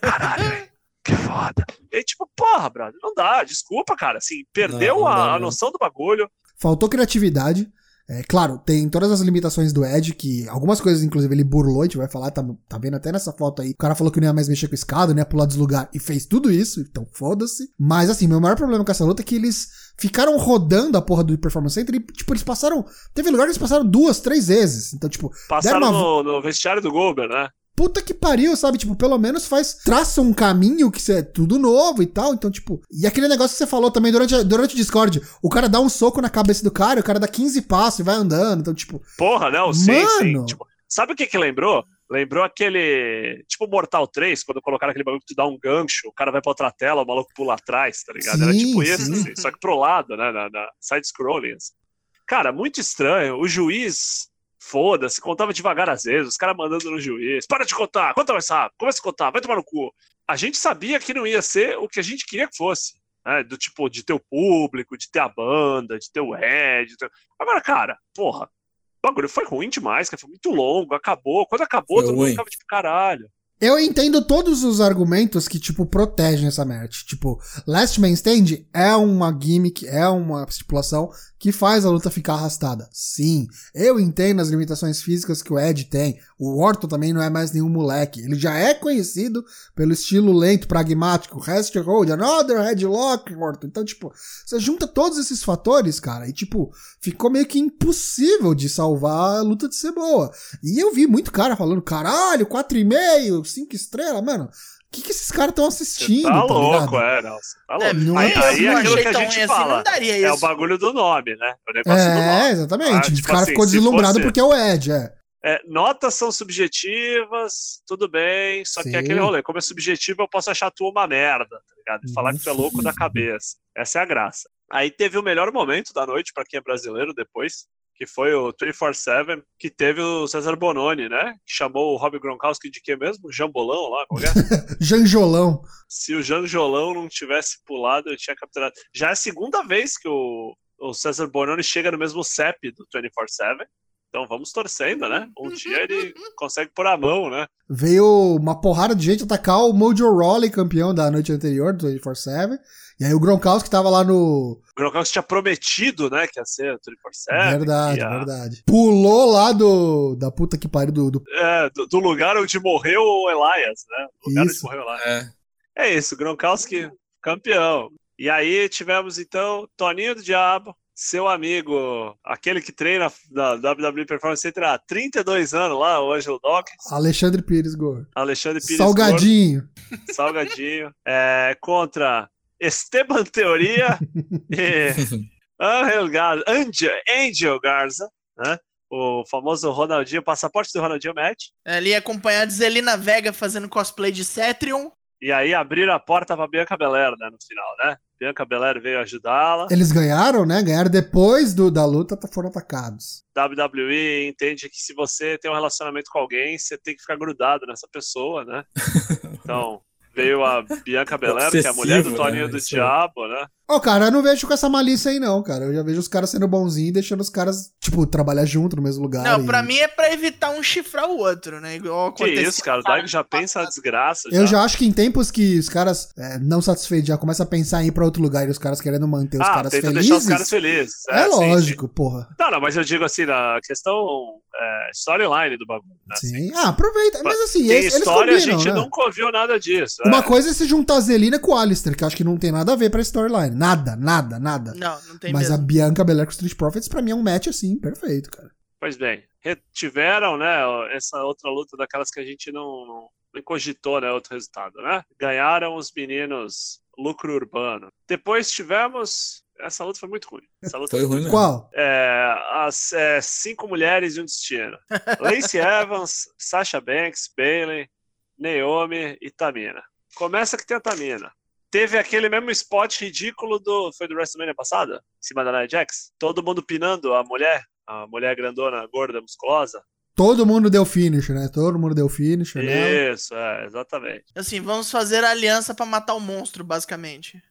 S3: Caralho, hein? Que foda. E tipo, porra, brother, não dá, desculpa, cara, assim, perdeu
S5: Não, não
S3: a,
S5: dá
S3: a noção do bagulho.
S2: Faltou criatividade. É, claro, tem todas as limitações do Ed, que algumas coisas, inclusive, ele burlou, a gente vai falar, tá, tá vendo até nessa foto aí. O cara falou que não ia mais mexer com escada, não ia pular deslugar, e fez tudo isso, então foda-se. Mas assim, meu maior problema com essa luta é que eles ficaram rodando a porra do Performance Center e, tipo, eles passaram. Teve lugar que eles passaram duas, três vezes. Então, tipo,
S3: Passaram
S2: uma
S3: no, no vestiário do Goldberg, né?
S2: Puta que pariu, sabe? Tipo, pelo menos faz. Traça um caminho que é tudo novo e tal. Então, tipo. E aquele negócio que você falou também durante, a- durante o Discord: o cara dá um soco na cabeça do cara, o cara dá 15 passos e vai andando. Então, tipo.
S3: Porra, não, sim, sim.
S2: Mano!
S3: Tipo, sabe o que que lembrou? Lembrou aquele. Tipo Mortal 3, quando colocaram aquele bagulho que tu dá um gancho, o cara vai pra outra tela, o maluco pula atrás, tá ligado? Era
S2: Sim,
S3: tipo isso,
S2: sim.
S3: assim, só que pro lado, né? Na, na side-scrolling. assim. Cara, muito estranho. O juiz, foda-se, contava devagar às vezes, os caras mandando no juiz: para de contar, conta mais rápido, começa a contar, vai tomar no cu. A gente sabia que não ia ser o que a gente queria que fosse. Né? Do tipo, de ter o público, de ter a banda, de ter o Ed. de ter- Agora, cara, porra, o bagulho foi ruim demais, cara. Foi muito longo, acabou. Quando acabou,
S5: Foi
S3: todo mundo
S5: ruim.
S3: ficava tipo, caralho.
S2: Eu entendo todos os argumentos que, tipo, protegem essa match. Tipo, Last Man Stand é uma gimmick, é uma estipulação que faz a luta ficar arrastada. Sim, eu entendo as limitações físicas que o Ed tem. O Orton também não é mais nenhum moleque. Ele já é conhecido pelo estilo lento, pragmático, rest hold, another headlock, Orton. Então, tipo, você junta todos esses fatores, cara, e, tipo, ficou meio que impossível de salvar a luta de ser boa. E eu vi muito cara falando, caralho, 4,5, 5 estrelas, mano. O que, que esses caras estão
S3: Você
S2: assistindo?
S3: tá
S2: tá
S3: louco,
S2: ligado?
S3: é, não. Tá
S4: É,
S3: louco.
S2: não
S3: aí,
S2: é
S3: aí
S2: possível.
S3: é
S4: não
S3: aquilo que a gente
S4: assim,
S3: fala.
S4: não daria
S3: É o bagulho do nome, né? O negócio do
S2: É,
S3: nome.
S2: exatamente.
S3: Ah,
S2: o
S3: tipo
S2: cara
S3: assim,
S2: ficou deslumbrado
S3: fosse-
S2: porque é o Ed, é.
S3: É, notas são subjetivas, tudo bem, só que
S2: Sim.
S3: é aquele rolê. Como é subjetivo, eu posso achar tu uma merda, tá ligado? E falar que tu é louco da cabeça. Essa é a graça. Aí teve o melhor momento da noite, pra quem é brasileiro depois, que foi o 24-7, que teve o César Bononi, né? Que chamou o Rob Gronkowski de quê mesmo? Jambolão lá, como é?
S2: Janjolão.
S3: Se o Janjolão não tivesse pulado, eu tinha capturado. Já é a segunda vez que o, o César Bononi chega no mesmo CEP do 24-7. Então vamos torcendo, né? Um dia ele consegue pôr a mão, né?
S2: Veio uma porrada de gente atacar o Mojo Rawley, campeão da noite anterior do 24-7. E aí o Gronkowski tava lá no.
S3: O Gronkowski tinha prometido, né, que ia ser o 24-7.
S2: verdade,
S3: que ia-
S2: verdade. Pulou lá do. Da puta que pariu do. do-
S3: É, do, do lugar onde morreu o Elias, né? O lugar
S2: Isso.
S3: onde morreu o Elias.
S5: É.
S3: É isso, Gronkowski campeão. E aí tivemos então Toninho do Diabo, seu amigo, aquele que treina da WWE Performance Center há 32 anos lá, o Ângelo Dawkins,
S2: Alexandre Pires Gol.
S3: Alexandre Pires
S2: Salgadinho.
S3: Gordo, Salgadinho, é, contra Esteban Teoria e Angel Garza, Angel, Angel Garza, né? O famoso Ronaldinho, passaporte do Ronaldinho Match.
S4: Ali acompanhado de Zelina Vega fazendo cosplay de Cetrion.
S3: E aí abriram a porta pra Bianca Belair, né, no final, né? Bianca Belair veio ajudá-la.
S2: Eles ganharam, né? Ganharam depois do, da luta, foram atacados.
S3: WWE entende que se você tem um relacionamento com alguém, você tem que ficar grudado nessa pessoa, né? Então, veio a Bianca Belair, que é a mulher do
S5: Obsessivo,
S3: Toninho
S5: né?
S3: do
S5: Isso.
S3: Diabo, né?
S2: Ó, cara, eu não vejo com essa malícia aí, não, cara. Eu já vejo os caras sendo bonzinhos e deixando os caras, tipo, trabalhar junto no mesmo lugar.
S4: Não,
S2: e-
S4: pra mim é pra evitar um chifrar o outro, né? Igual
S3: Que isso, cara, o já pensa a desgraça.
S2: Eu já acho que em tempos que os caras é, não satisfeitos já começam a pensar em ir pra outro lugar e os caras querendo manter os
S3: ah,
S2: caras felizes.
S3: deixar os caras felizes.
S2: É,
S3: sim, sim.
S2: lógico, porra.
S3: Não, não, mas eu digo assim, na questão é, storyline do bagulho. Né?
S2: Sim. Ah, aproveita. Mas assim,
S3: Tem
S2: eles, eles
S3: história, a
S2: combinam,
S3: gente
S2: né?
S3: nunca ouviu nada disso.
S2: Uma
S3: é.
S2: coisa é se juntar a Zelina com o Alistair, que eu acho que não tem nada a ver pra storyline. Nada, nada, nada.
S4: Não, não tem
S2: Mas
S4: mesmo.
S2: a Bianca Belair com Street Profits, pra mim, é um match assim, perfeito, cara.
S3: Pois bem, tiveram, né, essa outra luta daquelas que a gente não, não, não cogitou, né, outro resultado, né? Ganharam os meninos Lucro Urbano. Depois tivemos... Essa luta foi muito ruim. Essa luta
S5: Foi ruim mesmo.
S2: Qual?
S3: É, as é, cinco mulheres e um destino. Lacey Evans, Sasha Banks, Bailey, Naomi e Tamina. Começa que tem a Tamina. Teve aquele mesmo spot ridículo do. Foi do WrestleMania passada? Em cima da Nia Jax? Todo mundo pinando a mulher, a mulher grandona, gorda, musculosa.
S2: Todo mundo deu finish, né? Todo mundo deu finish, né?
S3: Isso, é, exatamente.
S4: Assim, vamos fazer a aliança pra matar o monstro, basicamente.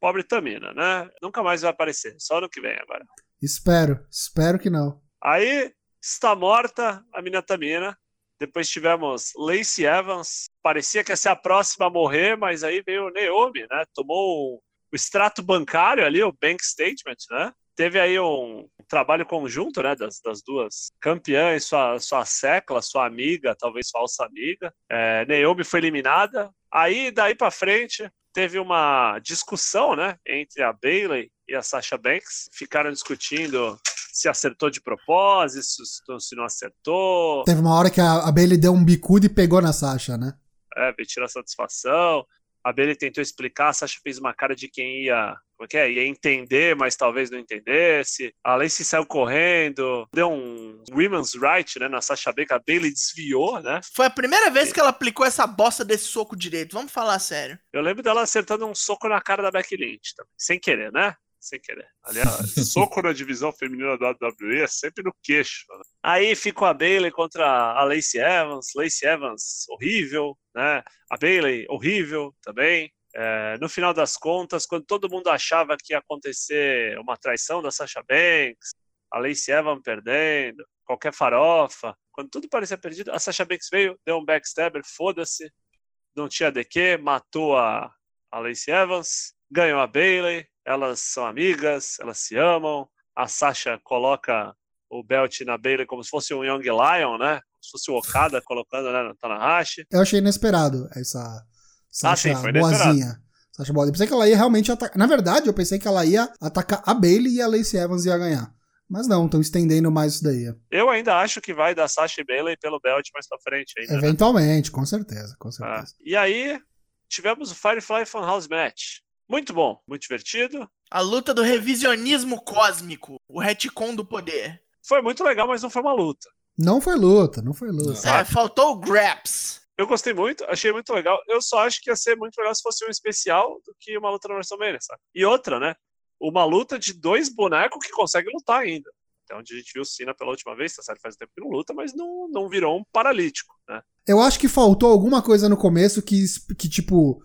S3: Pobre Tamina, né? Nunca mais vai aparecer, só no que vem agora.
S2: Espero, espero que não.
S3: Aí está morta a mina Tamina. Depois tivemos Lacey Evans. Parecia que ia ser a próxima a morrer, mas aí veio Naomi, né? Tomou o, o extrato bancário ali, o bank statement, né? Teve aí um trabalho conjunto, né, das, das duas campeãs, sua, sua secla, sua amiga, talvez falsa amiga. É, Naomi foi eliminada. Aí, daí pra frente, teve uma discussão, né, entre a Bailey e a Sasha Banks. Ficaram discutindo se acertou de propósito, se- se não acertou,
S2: Teve uma hora que a, a Bailey deu um bicudo e pegou na Sasha, né?
S3: é, veio tirar satisfação. A Bailey tentou explicar, a Sasha fez uma cara de quem ia, como é que é? Ia entender, mas talvez não entendesse. A Lacey saiu correndo, deu um women's right, né, na Sasha Banks, a Bailey desviou, né?
S4: Foi a primeira vez que ela aplicou essa bosta desse soco direito. Vamos falar sério.
S3: Eu lembro dela acertando um soco na cara da Becky Lynch também, sem querer, né? Sem querer. Aliás, soco na divisão feminina da WWE é sempre no queixo. né? Aí ficou a Bailey contra a Lacey Evans. Lacey Evans, horrível, né? A Bailey, horrível também. É, no final das contas, quando todo mundo achava que ia acontecer uma traição da Sasha Banks, a Lacey Evans perdendo, qualquer farofa, quando tudo parecia perdido, a Sasha Banks veio, deu um backstabber, foda-se, não tinha DQ, matou a, a Lacey Evans, ganhou a Bailey, elas são amigas, elas se amam. A Sasha coloca o belt na Bailey como se fosse um Young Lion, né? Como se fosse o Okada colocando né, no Tanahashi.
S2: Eu achei inesperado essa Sasha
S3: Ah, sim, foi inesperado.
S2: boazinha. Sasha boazinha. Eu pensei que ela ia realmente atacar. Na verdade, eu pensei que ela ia atacar a Bailey e a Lacey Evans ia ganhar. Mas não, estão estendendo mais isso daí.
S3: Eu ainda acho que vai dar Sasha e Bailey pelo belt mais pra frente ainda. né?
S2: Eventualmente, com certeza, com
S3: Ah,
S2: certeza.
S3: E aí, tivemos o Firefly Funhouse Match. Muito bom, muito divertido.
S4: A luta do revisionismo cósmico. O retcon do poder.
S3: Foi muito legal, mas não foi uma luta.
S2: Não foi luta, não foi luta.
S4: É, faltou o Graps.
S3: Eu gostei muito, achei muito legal. Eu só acho que ia ser muito legal se fosse um especial do que uma luta no WrestleMania, sabe? E outra, né? Uma luta de dois bonecos que conseguem lutar ainda. Até onde a gente viu o Cena pela última vez, tá certo? Faz tempo que não luta, mas não, não virou um paralítico, né?
S2: Eu acho que faltou alguma coisa no começo que, que tipo,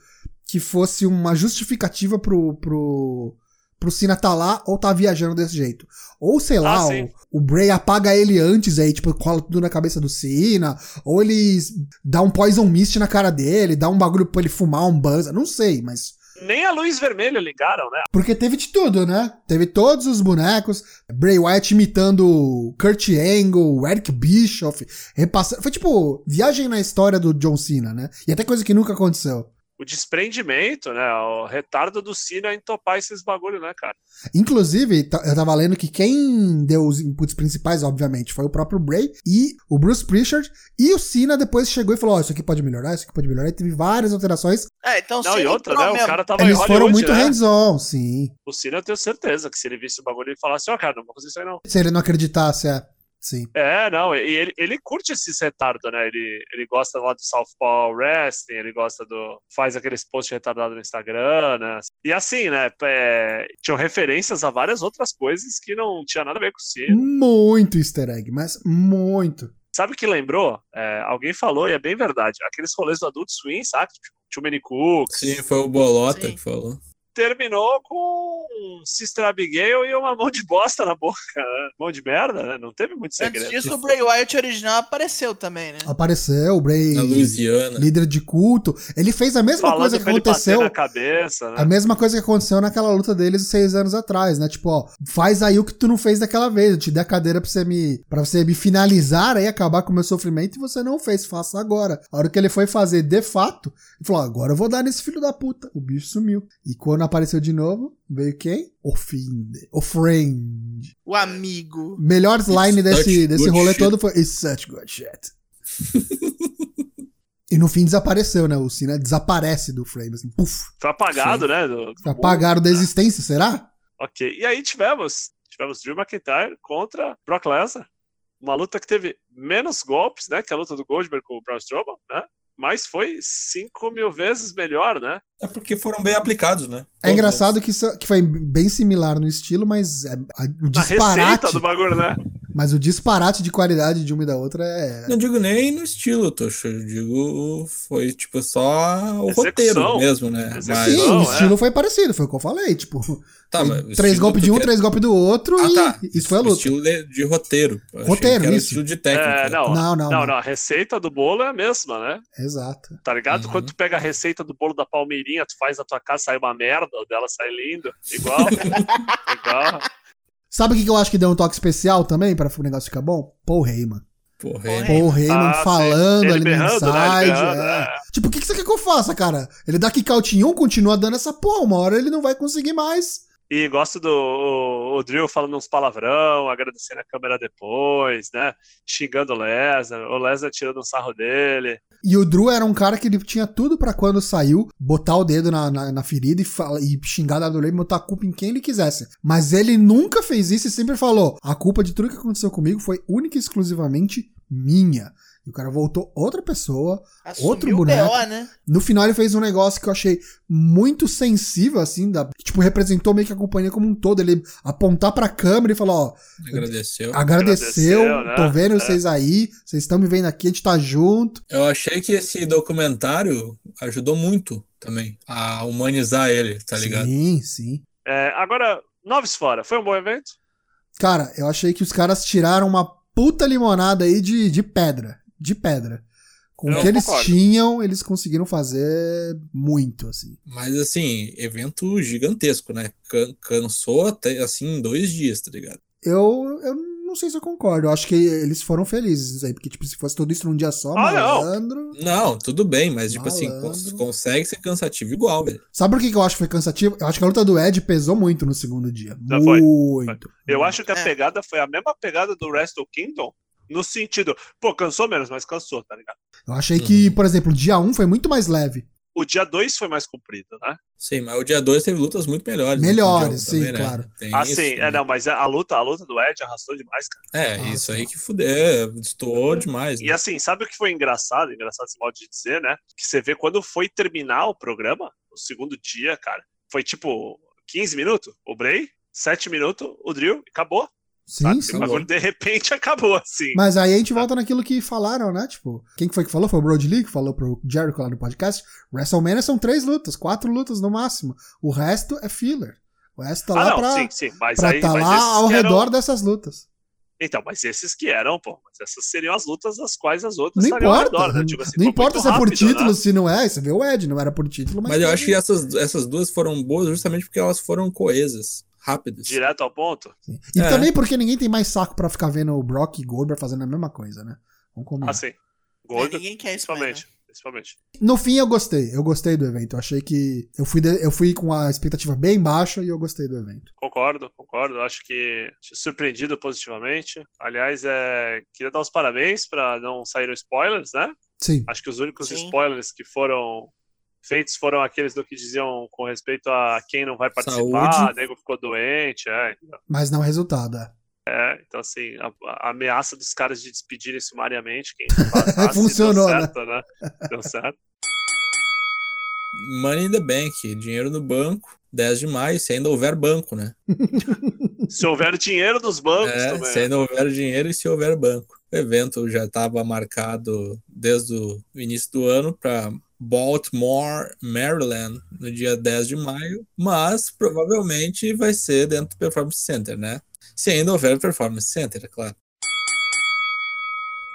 S2: que fosse uma justificativa pro, pro, pro Cena tá lá ou tá viajando desse jeito. Ou sei lá,
S3: Ah,
S2: o, o Bray apaga ele antes aí, tipo, cola tudo na cabeça do Cena, ou ele dá um Poison Mist na cara dele, dá um bagulho pra ele fumar um buzz, não sei, mas
S3: Nem a luz vermelha ligaram, né?
S2: porque teve de tudo, né? Teve todos os bonecos, Bray Wyatt imitando Kurt Angle, Eric Bischoff, repassando. Foi tipo, viagem na história do John Cena, né? E até coisa que nunca aconteceu.
S3: O desprendimento, né? O retardo do Cena em topar esses bagulho, né, cara?
S2: Inclusive, tá- eu tava lendo que quem deu os inputs principais, obviamente, foi o próprio Bray e o Bruce Prichard. E o Cena depois chegou e falou: Ó, isso aqui pode melhorar, isso aqui pode melhorar. E teve várias alterações.
S4: É, então
S3: Não, e outra, né? O cara tava
S2: Eles
S3: Hollywood,
S2: foram muito
S3: né?
S2: hands-on, sim.
S3: O Cena eu tenho certeza que se ele visse o bagulho, ele falasse, ó, cara, não vou fazer isso aí não.
S2: Se ele não acreditasse, é. Sim.
S3: É, não, e ele, ele curte esses retardos, né? Ele, ele gosta lá do Southpaw Wrestling, ele gosta do. faz aqueles posts retardados no Instagram, né? E assim, né? é, tinham referências a várias outras coisas que não tinha nada a ver com o Cena.
S2: Muito easter egg, mas muito.
S3: Sabe o que lembrou? É, alguém falou, e é bem verdade, aqueles rolês do Adult Swim, sabe? Tipo, Too Many Cooks.
S5: Sim, foi o Bolota
S4: Sim.
S5: que falou.
S3: Terminou com Sister Abigail e uma mão de bosta na boca, né? Mão de merda, né? Não teve muito
S4: Antes
S3: segredo.
S4: disso, o Bray Wyatt original apareceu também, né?
S2: Apareceu o Bray,
S5: Na Louisiana.
S2: líder de culto. Ele fez a mesma
S3: Falando
S2: coisa que aconteceu.
S3: na cabeça, né?
S2: A mesma coisa que aconteceu naquela luta deles seis anos atrás, né? Tipo, ó, faz aí o que tu não fez daquela vez. Eu te dei a cadeira pra você me, pra você me finalizar aí, acabar com o meu sofrimento e você não fez. Faça agora. A hora que ele foi fazer de fato, ele falou: agora eu vou dar nesse filho da puta. O bicho sumiu. E quando apareceu de novo, veio quem? O Fiend. O Friend.
S4: O amigo.
S2: Melhor line desse, desse rolê
S5: shit.
S2: todo foi It's such good shit. e no fim desapareceu, né? O Cena desaparece do frame, assim, puf.
S3: Foi apagado, né? do- do
S2: Apagaram da existência, será?
S3: Ok. E aí tivemos, tivemos Drew McIntyre contra Brock Lesnar. Uma luta que teve menos golpes, né? Que a luta do Goldberg com o Braun Strowman, né? Mas foi 5 mil vezes melhor, né?
S5: É porque foram bem aplicados, né?
S2: É engraçado que, isso- que foi bem similar no estilo, mas é- a- o disparate.
S3: receita do bagulho, né?
S2: Mas o disparate de qualidade de uma e da outra é.
S5: Não digo nem no estilo, Tocho. Eu digo, foi tipo só o
S3: Execução.
S5: roteiro mesmo, né?
S3: Execução.
S5: Mas,
S2: Sim,
S3: não,
S2: o estilo foi parecido, foi o que eu falei. Tipo,
S5: tá,
S2: três golpes de um,
S5: quer-
S2: três golpes do outro
S5: Ah,
S2: e
S5: tá.
S2: isso foi a
S5: O
S2: luta.
S5: estilo de, de roteiro. Eu achei
S2: Roteiro,
S5: que era
S2: isso.
S5: estilo de técnica.
S3: É, não,
S2: Não, não,
S3: não,
S2: não.
S3: não, A receita do bolo é a mesma, né?
S2: Exato.
S3: Tá ligado?
S5: Uhum.
S3: Quando tu pega a receita do bolo da Palmeirinha, tu faz na tua casa, sai uma merda, o dela sai lindo. Igual. igual.
S2: Sabe o que eu acho que deu um toque especial também pra o negócio ficar bom? Paul Heyman. Paul Heyman
S3: Ah,
S2: falando ali no inside.
S3: né? Berrando,
S2: é.
S3: é.
S2: Tipo, o que, que você quer que eu faça, cara? Ele dá kick out em um, continua dando essa porra. Uma hora ele não vai conseguir mais.
S3: E gosto do o, o Drill falando uns palavrão, agradecendo a câmera depois, né? Xingando o Lesnar, o Lesnar tirando um sarro dele.
S2: E o Drew era um cara que ele tinha tudo pra quando saiu, botar o dedo na, na, na ferida e, fala, e xingar a WWE e botar a culpa em quem ele quisesse. Mas ele nunca fez isso e sempre falou: a culpa de tudo que aconteceu comigo foi única e exclusivamente minha. E o cara voltou outra pessoa.
S4: Assumiu
S2: Outro
S4: o
S2: boneco.
S4: BO, né?
S2: No final ele fez um negócio que eu achei muito sensível, assim, da, que, tipo, representou meio que a companhia como um todo. Ele apontar pra câmera e falar, ó,
S5: Agradeceu.
S2: agradeceu,
S3: Agradeceu, né?
S2: tô vendo
S3: É.
S2: vocês aí, vocês estão me vendo aqui, a gente tá junto.
S5: Eu achei que esse documentário ajudou muito também a humanizar ele, tá ligado?
S2: Sim, sim.
S3: É, agora, Noves fora, foi um bom evento?
S2: Cara, eu achei que os caras tiraram uma puta limonada aí de, de pedra. De pedra. Com o que eles
S3: concordo.
S2: tinham, eles conseguiram fazer muito, assim.
S5: Mas assim, evento gigantesco, né? Can- cansou até assim em dois dias, tá ligado?
S2: Eu, eu não sei se eu concordo. Eu acho que eles foram felizes aí. Porque, tipo, se fosse tudo isso num dia só,
S3: Ah, não.
S2: malandro.
S5: Não, tudo bem, mas tipo assim,
S2: Malandro.
S5: cons- consegue ser cansativo igual, velho.
S2: Sabe por que que eu acho que foi cansativo? Eu acho que a luta do Ed pesou muito no segundo dia.
S3: Não, foi.
S2: Muito.
S3: Eu acho que a
S4: É.
S3: pegada foi a mesma pegada do Wrestle Kingdom, no sentido, pô, cansou menos, mas cansou, tá ligado?
S2: Eu achei que, por exemplo, o dia 1 foi muito mais leve.
S3: O dia 2 foi mais comprido, né?
S5: Sim, mas o dia 2 teve lutas muito melhores.
S2: Melhores,
S5: que o
S2: sim,
S5: dia um
S2: claro.
S5: Tem
S3: Ah,
S5: isso
S3: sim, é,
S5: também.
S3: não, mas a luta, a luta do Ed arrastou demais, cara.
S5: É,
S2: Nossa.
S5: isso aí que fudeu, destoou demais.
S3: E
S5: Né?
S3: assim, sabe o que foi engraçado? Engraçado esse modo de dizer, né? Que você vê quando foi terminar o programa, o segundo dia, cara, foi tipo 15 minutos, o Bray, 7 minutos, o Drill, e acabou.
S2: Sim,
S3: sabe?
S2: sim.
S3: O bagulho de repente acabou, assim.
S2: Mas aí a gente volta naquilo que falaram, né? Tipo, quem que foi que falou? Foi o Brody Lee que falou pro Jericho lá no podcast. WrestleMania são três lutas, quatro lutas no máximo. O resto é filler. O resto tá
S3: ah,
S2: lá
S3: não,
S2: pra,
S3: sim, sim. Mas
S2: pra
S3: aí
S2: tá
S3: mas
S2: lá ao redor
S3: eram-
S2: dessas lutas.
S3: Então, mas esses que eram, pô, mas essas seriam as lutas das quais as outras
S2: Não
S3: estariam ao
S2: importa.
S3: redor, né? Digo assim,
S2: não importa se é por
S3: rápido,
S2: título,
S3: né?
S2: se não é. Você vê o Ed, não era por título, mas.
S5: Mas eu acho que essas, essas duas foram boas justamente porque elas foram coesas, rápidas.
S3: Direto ao ponto?
S2: E
S5: É.
S2: também porque ninguém tem mais saco pra ficar vendo o Brock e Goldberg fazendo a mesma coisa, né? Vamos combinar.
S3: Assim.
S4: É,
S3: Gordo,
S4: ninguém quer isso mais,
S3: principalmente.
S4: né?
S3: Principalmente.
S2: No fim, eu gostei. Eu gostei do evento. Eu achei que. Eu fui, de- eu fui com a expectativa bem baixa e eu gostei do evento.
S3: Concordo, concordo. Eu Acho que surpreendido positivamente. Aliás, é, queria dar os parabéns para não saíram spoilers, né?
S2: Sim.
S3: Acho que os únicos
S4: Sim.
S3: spoilers que foram feitos foram aqueles do que diziam com respeito a quem não vai participar,
S5: Saúde.
S3: nego ficou doente, é.
S2: Mas não resultado, é.
S3: É, então, assim, a, a ameaça dos caras de despedirem sumariamente quem passasse,
S2: Funcionou,
S3: deu certo, né? Deu certo.
S5: Money in the Bank, dinheiro no banco, 10 de maio, se ainda houver banco, né?
S3: Se houver dinheiro nos bancos
S5: É,
S3: também.
S5: se ainda houver dinheiro e se houver banco. O evento já estava marcado desde o início do ano para Baltimore, Maryland, no dia 10 de maio, mas provavelmente vai ser dentro do Performance Center, né? Se ainda houver Performance Center, é claro.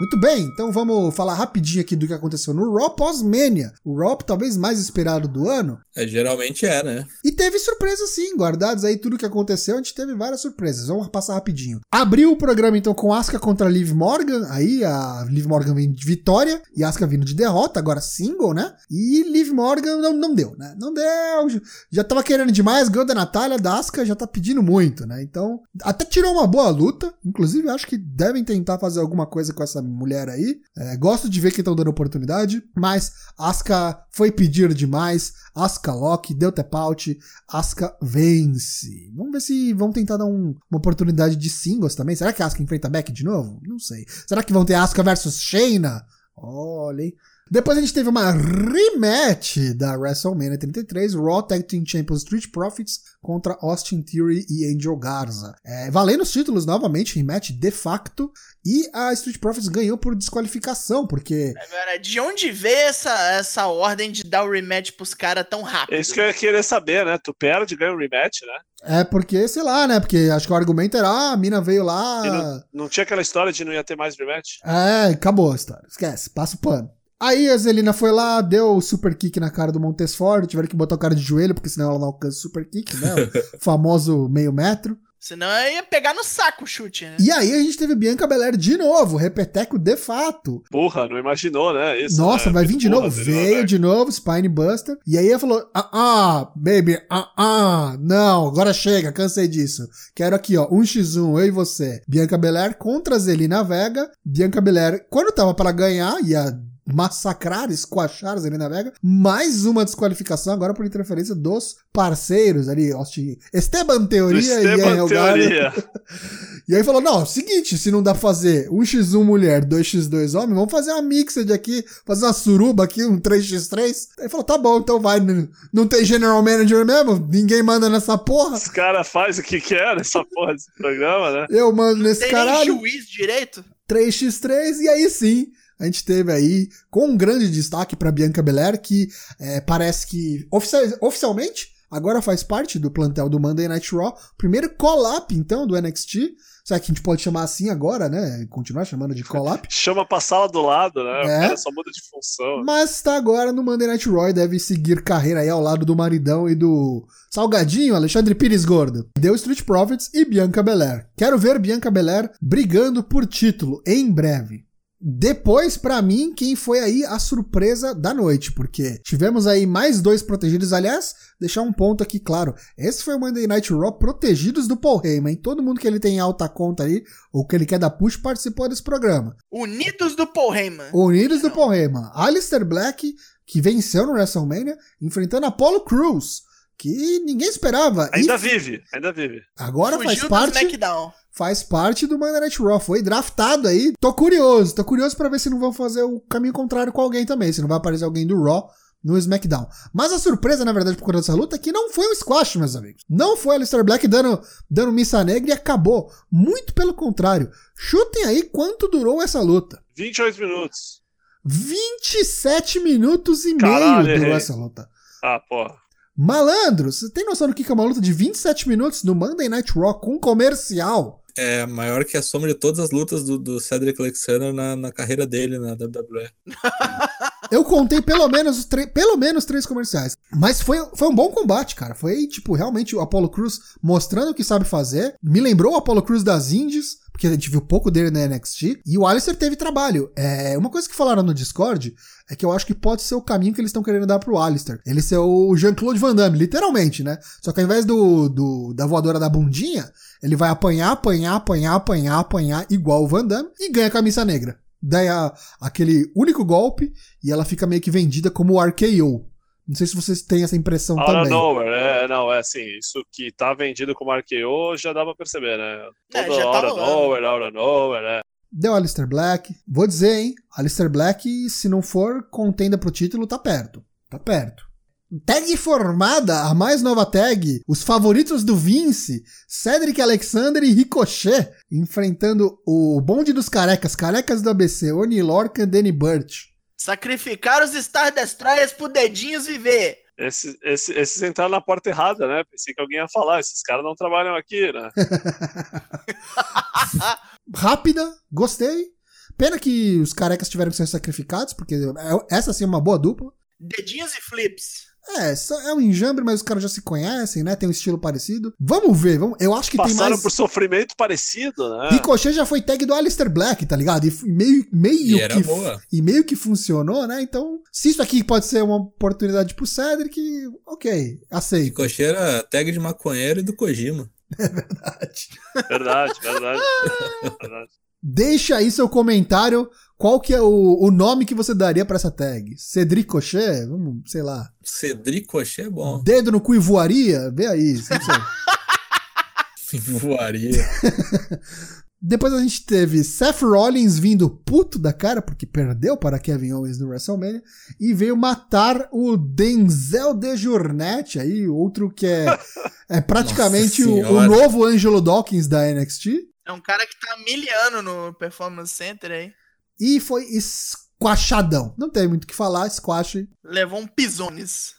S2: Muito bem, então vamos falar rapidinho aqui do que aconteceu no Raw pós-Mania. O Raw talvez mais esperado do ano.
S5: É, geralmente é, né?
S2: E teve surpresas sim, guardados aí tudo que aconteceu, a gente teve várias surpresas. Vamos passar rapidinho. Abriu o programa então com Asuka contra Liv Morgan, aí a Liv Morgan vem de vitória e Asuka vindo de derrota, agora single, né? E Liv Morgan não, não deu, né? Não deu, já tava querendo demais, ganhou da Natália, da Asuka já tá pedindo muito, né? Então, até tirou uma boa luta, inclusive acho que devem tentar fazer alguma coisa com essa mulher aí. É, gosto de ver que estão dando oportunidade, mas Asuka foi pedir demais, Asuka Lock, deu tap out, Asuka vence. Vamos ver se vão tentar dar um- uma oportunidade de singles também. Será que Asuka enfrenta Beck de novo? Não sei. Será que vão ter Asuka versus Shayna? Olha, hein? Depois a gente teve uma rematch da WrestleMania 33, Raw Tag Team Champions Street Profits contra Austin Theory e Angel Garza. É, valendo os títulos novamente, rematch de facto, e a Street Profits ganhou por desqualificação, porque
S4: Agora, de onde veio essa, essa ordem de dar o rematch pros caras tão rápido?
S3: É isso que eu ia querer saber, né? Tu perde, ganha um rematch, né?
S2: é porque, sei lá, né? Porque acho que o argumento era, ah, a mina veio
S3: E
S2: lá.
S3: não, não tinha aquela história de não ia ter mais rematch?
S2: É, acabou a história. Esquece, passa o pano. Aí a Zelina foi lá, deu o super kick na cara do Montesford, tiveram que botar o cara de joelho, porque senão ela não alcança o super kick, né? O famoso meio metro.
S4: Senão ia pegar no saco o chute, né?
S2: E aí a gente teve Bianca Belair de novo, repeteco de fato.
S3: Porra, não imaginou, né? Isso,
S2: Nossa,
S3: né?
S2: vai vir de
S3: Porra,
S2: novo.
S3: seria,
S2: Veio
S3: né?
S2: de novo, Spine Buster. E aí ela falou: ah, ah, baby, ah, ah, não, agora chega, cansei disso. Quero aqui, ó, 1x1, eu e você. Bianca Belair contra Zelina Vega. Bianca Belair, quando tava pra ganhar, ia massacrar, esquachar Zelina Vega. Mais uma desqualificação agora por interferência dos parceiros ali, Austin, Esteban Teoria e
S3: Esteban
S2: Garza.
S3: Teoria.
S2: E aí falou: não, é o seguinte, se não dá pra fazer 1x1 mulher, 2x2 homem, vamos fazer uma mixed aqui, fazer uma suruba aqui, um 3x3. Aí falou: tá bom, então vai. Não, não tem general manager mesmo? Ninguém manda nessa porra.
S3: Os caras fazem o que quer nessa porra desse programa, né?
S2: Eu mando nesse
S4: Tem
S2: caralho.
S4: nem juiz direito?
S2: 3x3, e aí sim. A gente teve aí, com um grande destaque pra Bianca Belair, que é, parece que oficial- oficialmente agora faz parte do plantel do Monday Night Raw. Primeiro call-up, então, do NXT. Será que a gente pode chamar assim agora, né? Continuar chamando de call-up.
S3: Chama pra sala do lado, né?
S2: É.
S3: O cara só muda de função.
S2: Mas tá agora no Monday Night Raw e deve seguir carreira aí ao lado do maridão e do Salgadinho, Alexandre Pires Gordo. Deu Street Profits e Bianca Belair. Quero ver Bianca Belair brigando por título em breve. Depois, pra mim, quem foi aí a surpresa da noite, porque tivemos aí mais dois protegidos. Aliás, deixar um ponto aqui claro: esse foi o Monday Night Raw protegidos do Paul Heyman. Todo mundo que ele tem alta conta aí, ou que ele quer dar push, participou desse programa.
S4: Unidos do Paul Heyman.
S2: Unidos do Paul Heyman. Alistair Black, que venceu no WrestleMania, enfrentando Apollo Crews, que ninguém esperava.
S3: Ainda
S2: E
S3: vive, ainda vive.
S2: agora faz
S4: Fugiu do
S2: parte,
S4: SmackDown.
S2: faz parte do Monday Night Raw. Foi draftado aí. Tô curioso, tô curioso pra ver se não vão fazer o caminho contrário com alguém também. Se não vai aparecer alguém do Raw no SmackDown. Mas a surpresa, na verdade, por conta dessa luta é que não foi um squash, meus amigos. Não foi Alistair Black dando, dando missa negra e acabou. Muito pelo contrário. Chutem aí quanto durou essa luta.
S3: 28 minutos.
S2: 27 minutos e
S3: Caralho,
S2: meio durou
S3: errei.
S2: essa luta.
S3: Ah, porra.
S2: Malandro, você tem noção do que é uma luta de 27 minutos no Monday Night Raw com comercial?
S5: É maior que a soma de todas as lutas do, do Cedric Alexander na, na carreira dele na WWE.
S2: Eu contei pelo menos, pelo menos três comerciais. Mas foi, foi um bom combate, cara. Foi, tipo, realmente o Apollo Cruz mostrando o que sabe fazer. Me lembrou o Apollo Cruz das Indies, porque a gente viu pouco dele na NXT. E o Alistair teve trabalho. É, uma coisa que falaram no Discord é que eu acho que pode ser o caminho que eles estão querendo dar pro Alistair. Ele ser o Jean-Claude Van Damme, literalmente, né? Só que ao invés do, do- da voadora da bundinha, ele vai apanhar, apanhar, apanhar, apanhar, apanhar, igual o Van Damme, e ganha a camisa negra. Daí a- aquele único golpe e ela fica meio que vendida como RKO. Não sei se vocês têm essa impressão
S3: Out of
S2: também.
S3: nowhere, é, não, é assim, isso que tá vendido como RKO já dá pra perceber, né?
S4: É,
S3: Todo
S4: já tá
S3: of nowhere, out of nowhere, é.
S2: Deu Alistair Black. Vou dizer, hein? Alistair Black, se não for contenda pro título, tá perto. Tá perto. Tag formada, a mais nova tag, os favoritos do Vince, Cedric Alexander e Ricochet, enfrentando o bonde dos carecas, carecas do ABC, Oni Lorcan e Danny Burch.
S4: Sacrificar os Star Destroyers pro dedinhos viver.
S3: Esses, esses, esses entraram na porta errada, né? Pensei que alguém ia falar, esses caras não trabalham aqui, né?
S2: rápida, gostei. Pena que os carecas tiveram que ser sacrificados, porque é- essa sim é uma boa dupla.
S4: Dedinhos e flips.
S2: É, é um enjambre, mas os caras já se conhecem, né? Tem um estilo parecido. Vamos ver, vamos, eu acho que tem
S3: Passaram
S2: mais.
S3: por sofrimento parecido, né?
S2: Ricochet já foi tag do Alistair Black, tá ligado? E meio, meio
S5: E era
S2: que
S5: boa.
S2: e meio que funcionou, né? Então, se isso aqui pode ser uma oportunidade pro Cedric, ok, aceito.
S5: Ricochet era tag de maconheiro e do Kojima.
S3: Verdade, verdade. verdade.
S2: Deixa aí seu comentário. Qual que é o, o nome que você daria pra essa tag? Cedric Cochet? Vamos, sei lá.
S5: Cedric Ricochet é bom.
S2: Dedo no cu e voaria? Vê aí.
S5: Voaria.
S2: Depois a gente teve Seth Rollins vindo puto da cara, porque perdeu para Kevin Owens no WrestleMania, e veio matar o Denzel de Journette, aí, outro que é, é praticamente o, o novo Angelo Dawkins da NXT.
S4: É um cara que tá miliano no Performance Center aí.
S2: E foi squashadão. Não tem muito o que falar, squash.
S4: Levou um pisones.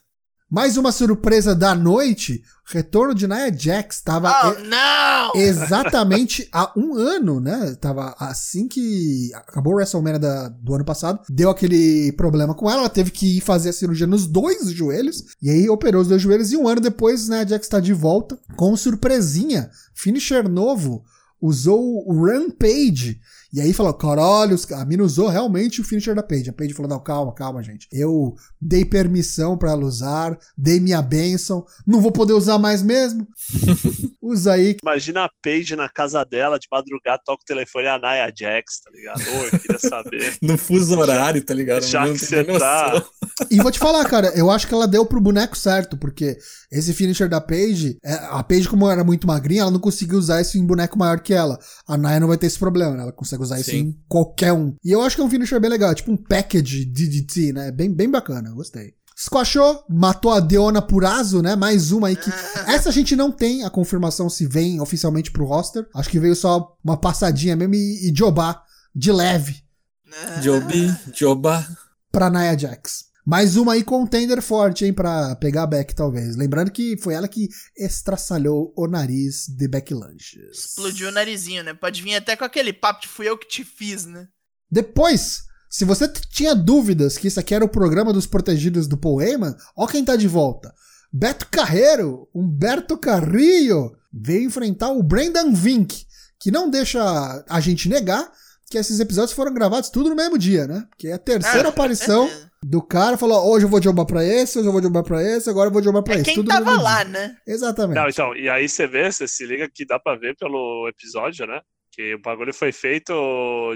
S2: Mais uma surpresa da noite, retorno de Nia Jax. Tava
S4: Oh, não!
S2: exatamente há um ano, né? Tava assim que acabou o WrestleMania da- do ano passado, deu aquele problema com ela, ela teve que ir fazer a cirurgia nos dois joelhos, e aí operou os dois joelhos, e um ano depois, né, a Jax tá de volta com surpresinha, finisher novo, usou o Rampage, e aí falou, caralho, a mina usou realmente o finisher da Paige. A Paige falou, não, calma, calma, gente. Eu dei permissão pra ela usar, dei minha bênção, não vou poder usar mais mesmo? Usa aí,
S3: Imagina a Paige na casa dela, de madrugada, toca o telefone, a Nia Jax, tá ligado? Ô, eu queria saber.
S5: No fuso horário, tá ligado?
S3: Já
S5: Não
S3: que você tá.
S2: E vou te falar, cara, eu acho que ela deu pro boneco certo, porque esse finisher da Paige, é, a Paige, como era muito magrinha, ela não conseguiu usar isso em boneco maior que ela. A Naya não vai ter esse problema, né? Ela consegue usar isso
S5: Sim.
S2: em qualquer um. E eu acho que é um finisher bem legal, é tipo um package DDT, né? Bem, bem bacana, gostei. Squashou, matou a Deona Purazo, né? Mais uma aí que. Essa a gente não tem a confirmação se vem oficialmente pro roster. Acho que veio só uma passadinha mesmo e, e jobar de leve
S5: Jobi, Joba.
S2: pra Nia Jax. Mais uma aí contender forte, hein, pra pegar a Beck, talvez. Lembrando que foi ela que estraçalhou o nariz de Beck Lunches.
S4: Explodiu o narizinho, né? Pode vir até com aquele papo de fui eu que te fiz, né?
S2: Depois, se você tinha dúvidas que isso aqui era o programa dos protegidos do Paul Heyman, ó quem tá de volta. Beto Carreiro, Humberto Carrillo, veio enfrentar o Brendan Vink, que não deixa a gente negar que esses episódios foram gravados tudo no mesmo dia, né? Porque é a terceira
S4: Ah,
S2: aparição. Do cara, falou, hoje eu vou jogar pra esse, hoje eu vou jogar pra esse, agora eu vou jogar pra
S4: É
S2: esse.
S4: quem
S2: tudo
S4: tava lá,
S2: dia.
S4: né?
S2: Exatamente.
S3: Não, então, e aí você vê, você se liga que dá pra ver pelo episódio, né? Que o bagulho foi feito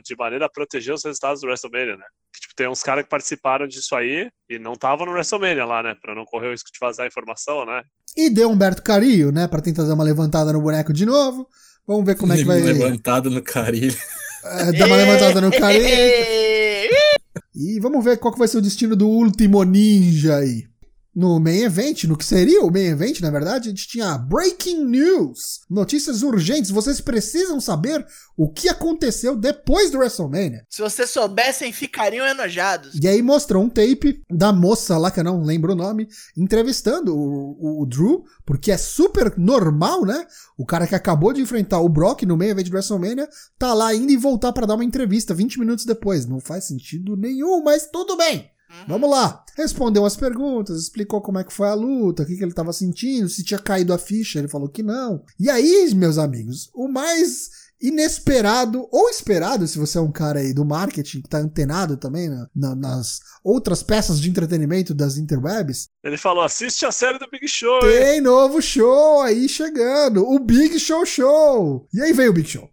S3: de maneira a proteger os resultados do WrestleMania, né? Que, tipo, tem uns caras que participaram disso aí e não estavam no WrestleMania lá, né? Pra não correr o risco de vazar a informação, né?
S2: E deu Humberto Carrillo, né, pra tentar dar uma levantada no boneco de novo. Vamos ver como é que vai
S5: Levantado no carilho.
S2: é, dar uma levantada no Carrillo. E vamos ver qual que vai ser o destino do último ninja aí. No main event, no que seria o main event, na verdade, a gente tinha breaking news, notícias urgentes. Vocês precisam saber o que aconteceu depois do WrestleMania.
S4: Se vocês soubessem, ficariam enojados.
S2: E aí mostrou um tape da moça lá, que eu não lembro o nome, entrevistando o, o Drew, porque é super normal, né? O cara que acabou de enfrentar o Brock no meio evento do WrestleMania, tá lá indo e voltar para dar uma entrevista 20 minutos depois. Não faz sentido nenhum, mas tudo bem. Vamos lá. Respondeu as perguntas, explicou como é que foi a luta, o que, que ele tava sentindo, se tinha caído a ficha, ele falou que não. E aí, meus amigos, o mais inesperado ou esperado, se você é um cara aí do marketing que tá antenado também na- na- nas outras peças de entretenimento das interwebs,
S3: Ele falou: assiste a série do Big Show, hein?
S2: tem novo show aí chegando, o Big Show Show. E aí veio o Big Show.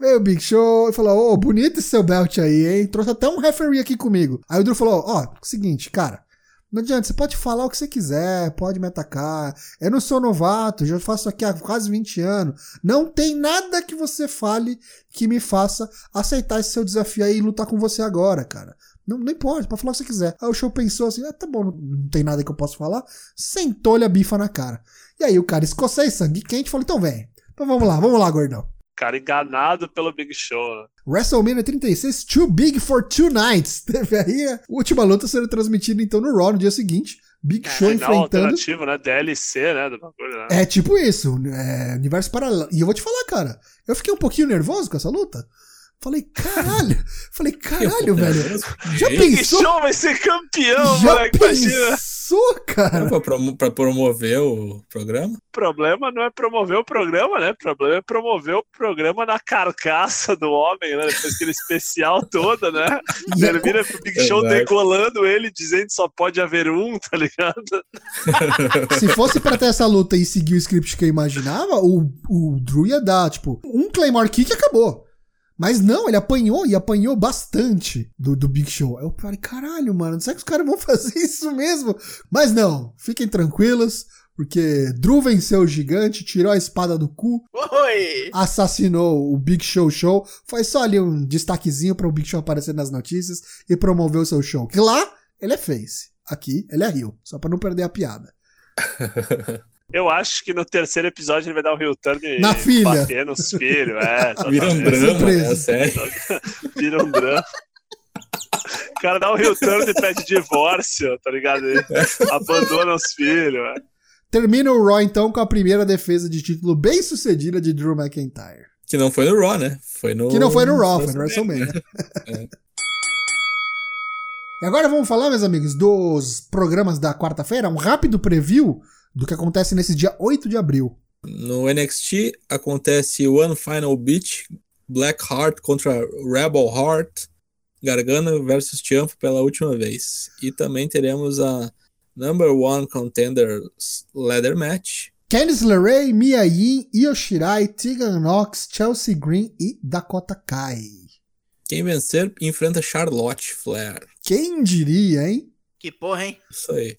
S2: Veio o Big Show e falou: Ô, bonito esse seu belt aí, hein? Trouxe até um referee aqui comigo. Aí o Drew falou: Ó, seguinte, cara. Não adianta, você pode falar o que você quiser, pode me atacar. Eu não sou novato, já faço aqui há quase 20 anos. Não tem nada que você fale que me faça aceitar esse seu desafio aí e lutar com você agora, cara. Não, não importa, pode falar o que você quiser. Aí o show pensou assim: ah, tá bom, não, não tem nada que eu possa falar. Sentou-lhe a bifa na cara. E aí o cara escocês, sangue quente, falou: então vem. Então vamos lá, vamos lá, gordão.
S3: Cara enganado pelo Big Show. né?
S2: WrestleMania 36, Too Big for Two Nights. Teve aí a última luta sendo transmitida então no Raw no dia seguinte. Big Show
S3: Final
S2: enfrentando.
S3: alternativo, né? DLC, né? Do bagulho, né?
S2: É tipo isso, é, universo paralelo. E eu vou te falar, cara, eu fiquei um pouquinho nervoso com essa luta. Falei, caralho. Falei, caralho, velho. Já
S3: Big
S2: pensou?
S3: Show vai ser campeão,
S2: Já
S3: moleque.
S2: Pensou, cara?
S5: Pra, promo- pra promover o programa?
S3: O problema não é promover o programa, né? O problema é promover o programa na carcaça do homem, né? Depois aquele especial todo, né?
S2: E
S3: Termina pro Big Show decolando ele, dizendo que só pode haver um, tá ligado?
S2: Se fosse pra ter essa luta e seguir o script que eu imaginava, o, o Drew ia dar, tipo, um Claymore Kick e acabou. Mas não, ele apanhou e apanhou bastante do, do Big Show. Aí Eu falei, caralho, mano, será que os caras vão fazer isso mesmo? Mas não, fiquem tranquilos, porque Drew venceu o gigante, tirou a espada do cu,
S4: Oi!
S2: assassinou o Big Show Show. Foi só ali um destaquezinho para o Big Show aparecer nas notícias e promover o seu show. Que lá ele é face, aqui ele é Rio, só pra não perder a piada.
S3: Eu acho que no terceiro episódio ele vai dar um real turn e
S2: Na filha.
S3: bater nos filhos. É,
S5: Vira um drama,
S2: Surpresa.
S5: né? Sério.
S3: Vira um drama. O cara dá um real turn e pede divórcio, tá ligado? Ele abandona os filhos. é.
S2: Termina o Raw então com a primeira defesa de título bem sucedida de Drew McIntyre.
S5: Que não foi no Raw, né? Foi no.
S2: Que não foi no Raw, foi no WrestleMania. E agora vamos falar, meus amigos, dos programas da quarta-feira, um rápido preview do que acontece nesse dia 8 de abril.
S5: No NXT acontece One Final Beat, Black Heart contra Rebel Heart, Gargano versus Ciampa pela última vez. E também teremos a Number One Contenders Ladder Match.
S2: Candice LeRae, Mia Yim, Io Shirai, Tegan Knox, Chelsea Green e Dakota Kai.
S5: Quem vencer enfrenta Charlotte Flair.
S2: Quem diria, hein?
S4: Que porra, hein?
S5: Isso aí.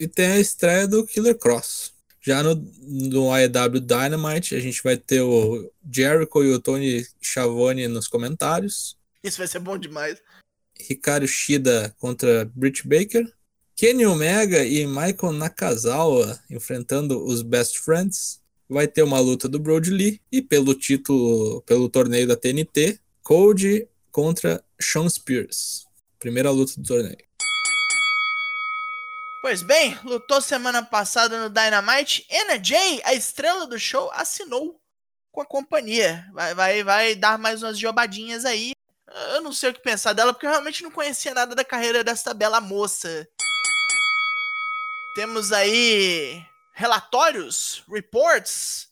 S5: E tem a estreia do Killer Cross. Já no, no AEW Dynamite, a gente vai ter o Jericho e o Tony Schiavone nos comentários.
S4: Isso vai ser bom demais.
S5: Ricardo Shida contra Britt Baker. Kenny Omega e Michael Nakazawa enfrentando os Best Friends. Vai ter uma luta do Brody Lee. E pelo título, pelo torneio da TNT, Cody contra Sean Spears. Primeira luta do torneio.
S4: Pois bem, lutou semana passada no Dynamite. Jay, a estrela do show, assinou com a companhia. Vai, vai, vai dar mais umas jobadinhas aí. Eu não sei o que pensar dela, porque eu realmente não conhecia nada da carreira dessa bela moça. Temos aí relatórios, reports,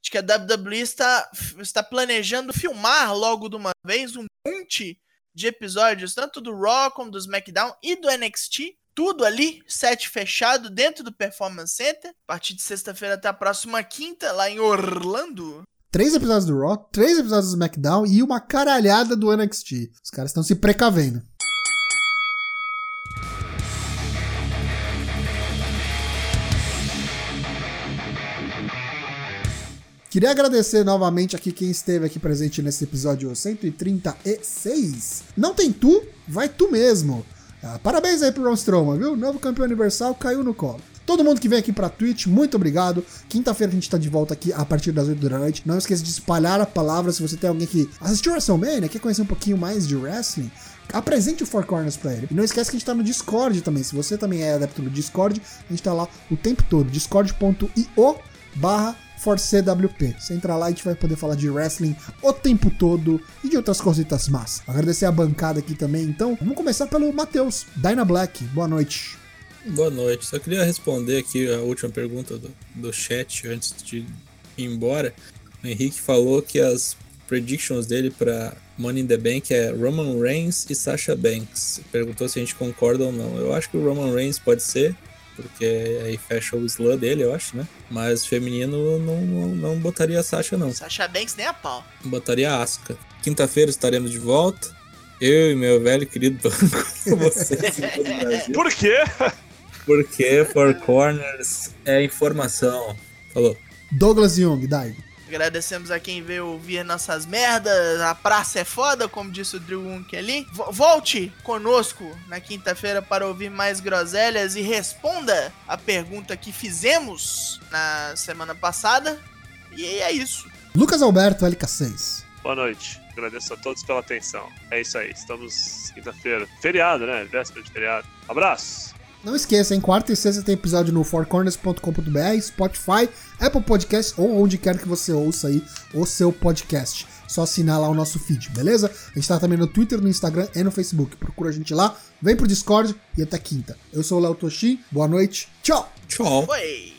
S4: de que a WWE está, está planejando filmar logo de uma vez um monte de episódios, tanto do Raw como do SmackDown e do NXT. Tudo ali, set fechado dentro do Performance Center. A partir de sexta-feira até a próxima quinta, lá em Orlando.
S2: Três episódios do Raw, três episódios do SmackDown e uma caralhada do NXT. Os caras estão se precavendo. Queria agradecer novamente aqui quem esteve aqui presente nesse episódio 136. Não tem tu, vai tu mesmo. Ah, parabéns aí pro Ron Strowman, viu? Novo campeão universal caiu no colo. Todo mundo que vem aqui pra Twitch, muito obrigado. Quinta-feira a gente tá de volta aqui a partir das 8 da noite. Não esqueça de espalhar a palavra se você tem alguém que assistiu WrestleMania, quer conhecer um pouquinho mais de wrestling. Apresente o Four Corners pra ele. E não esquece que a gente tá no Discord também. Se você também é adepto do Discord, a gente tá lá o tempo todo. discord.io barra ForceWP. Você entra lá e a gente vai poder falar de wrestling o tempo todo e de outras cositas más. Agradecer a bancada aqui também. Então, vamos começar pelo Matheus, Dyna Black. Boa noite.
S5: Boa noite. Só queria responder aqui a última pergunta do, do chat antes de ir embora. O Henrique falou que as predictions dele para Money in the Bank é Roman Reigns e Sasha Banks. Perguntou se a gente concorda ou não. Eu acho que o Roman Reigns pode ser, porque aí fecha o slam dele, eu acho, né? Mas feminino não, não, não botaria a Sasha, não.
S4: Sasha Banks nem a pau.
S5: Botaria a Asuka. Quinta-feira estaremos de volta. Eu e meu velho querido banco com vocês.
S3: Por quê?
S5: Porque Four Corners é informação. Falou.
S2: Douglas Young, Daigo.
S4: Agradecemos a quem veio ouvir nossas merdas. A praça é foda, como disse o Drew Wunk ali. Vo- Volte conosco na quinta-feira para ouvir mais groselhas e responda a pergunta que fizemos na semana passada. E é isso.
S2: Lucas Alberto, LK6.
S3: Boa noite. Agradeço a todos pela atenção. É isso aí. Estamos quinta-feira. Feriado, né? Véspera de feriado. Abraço.
S2: Não esqueça, em quarta e sexta tem episódio no fourcorners.com.br, Spotify, Apple Podcast ou onde quer que você ouça aí o seu podcast. Só assinar lá o nosso feed, beleza? A gente tá também no Twitter, no Instagram e no Facebook. Procura a gente lá, vem pro Discord e até quinta. Eu sou o Léo Toshin, boa noite, tchau!
S5: Tchau.
S4: Foi.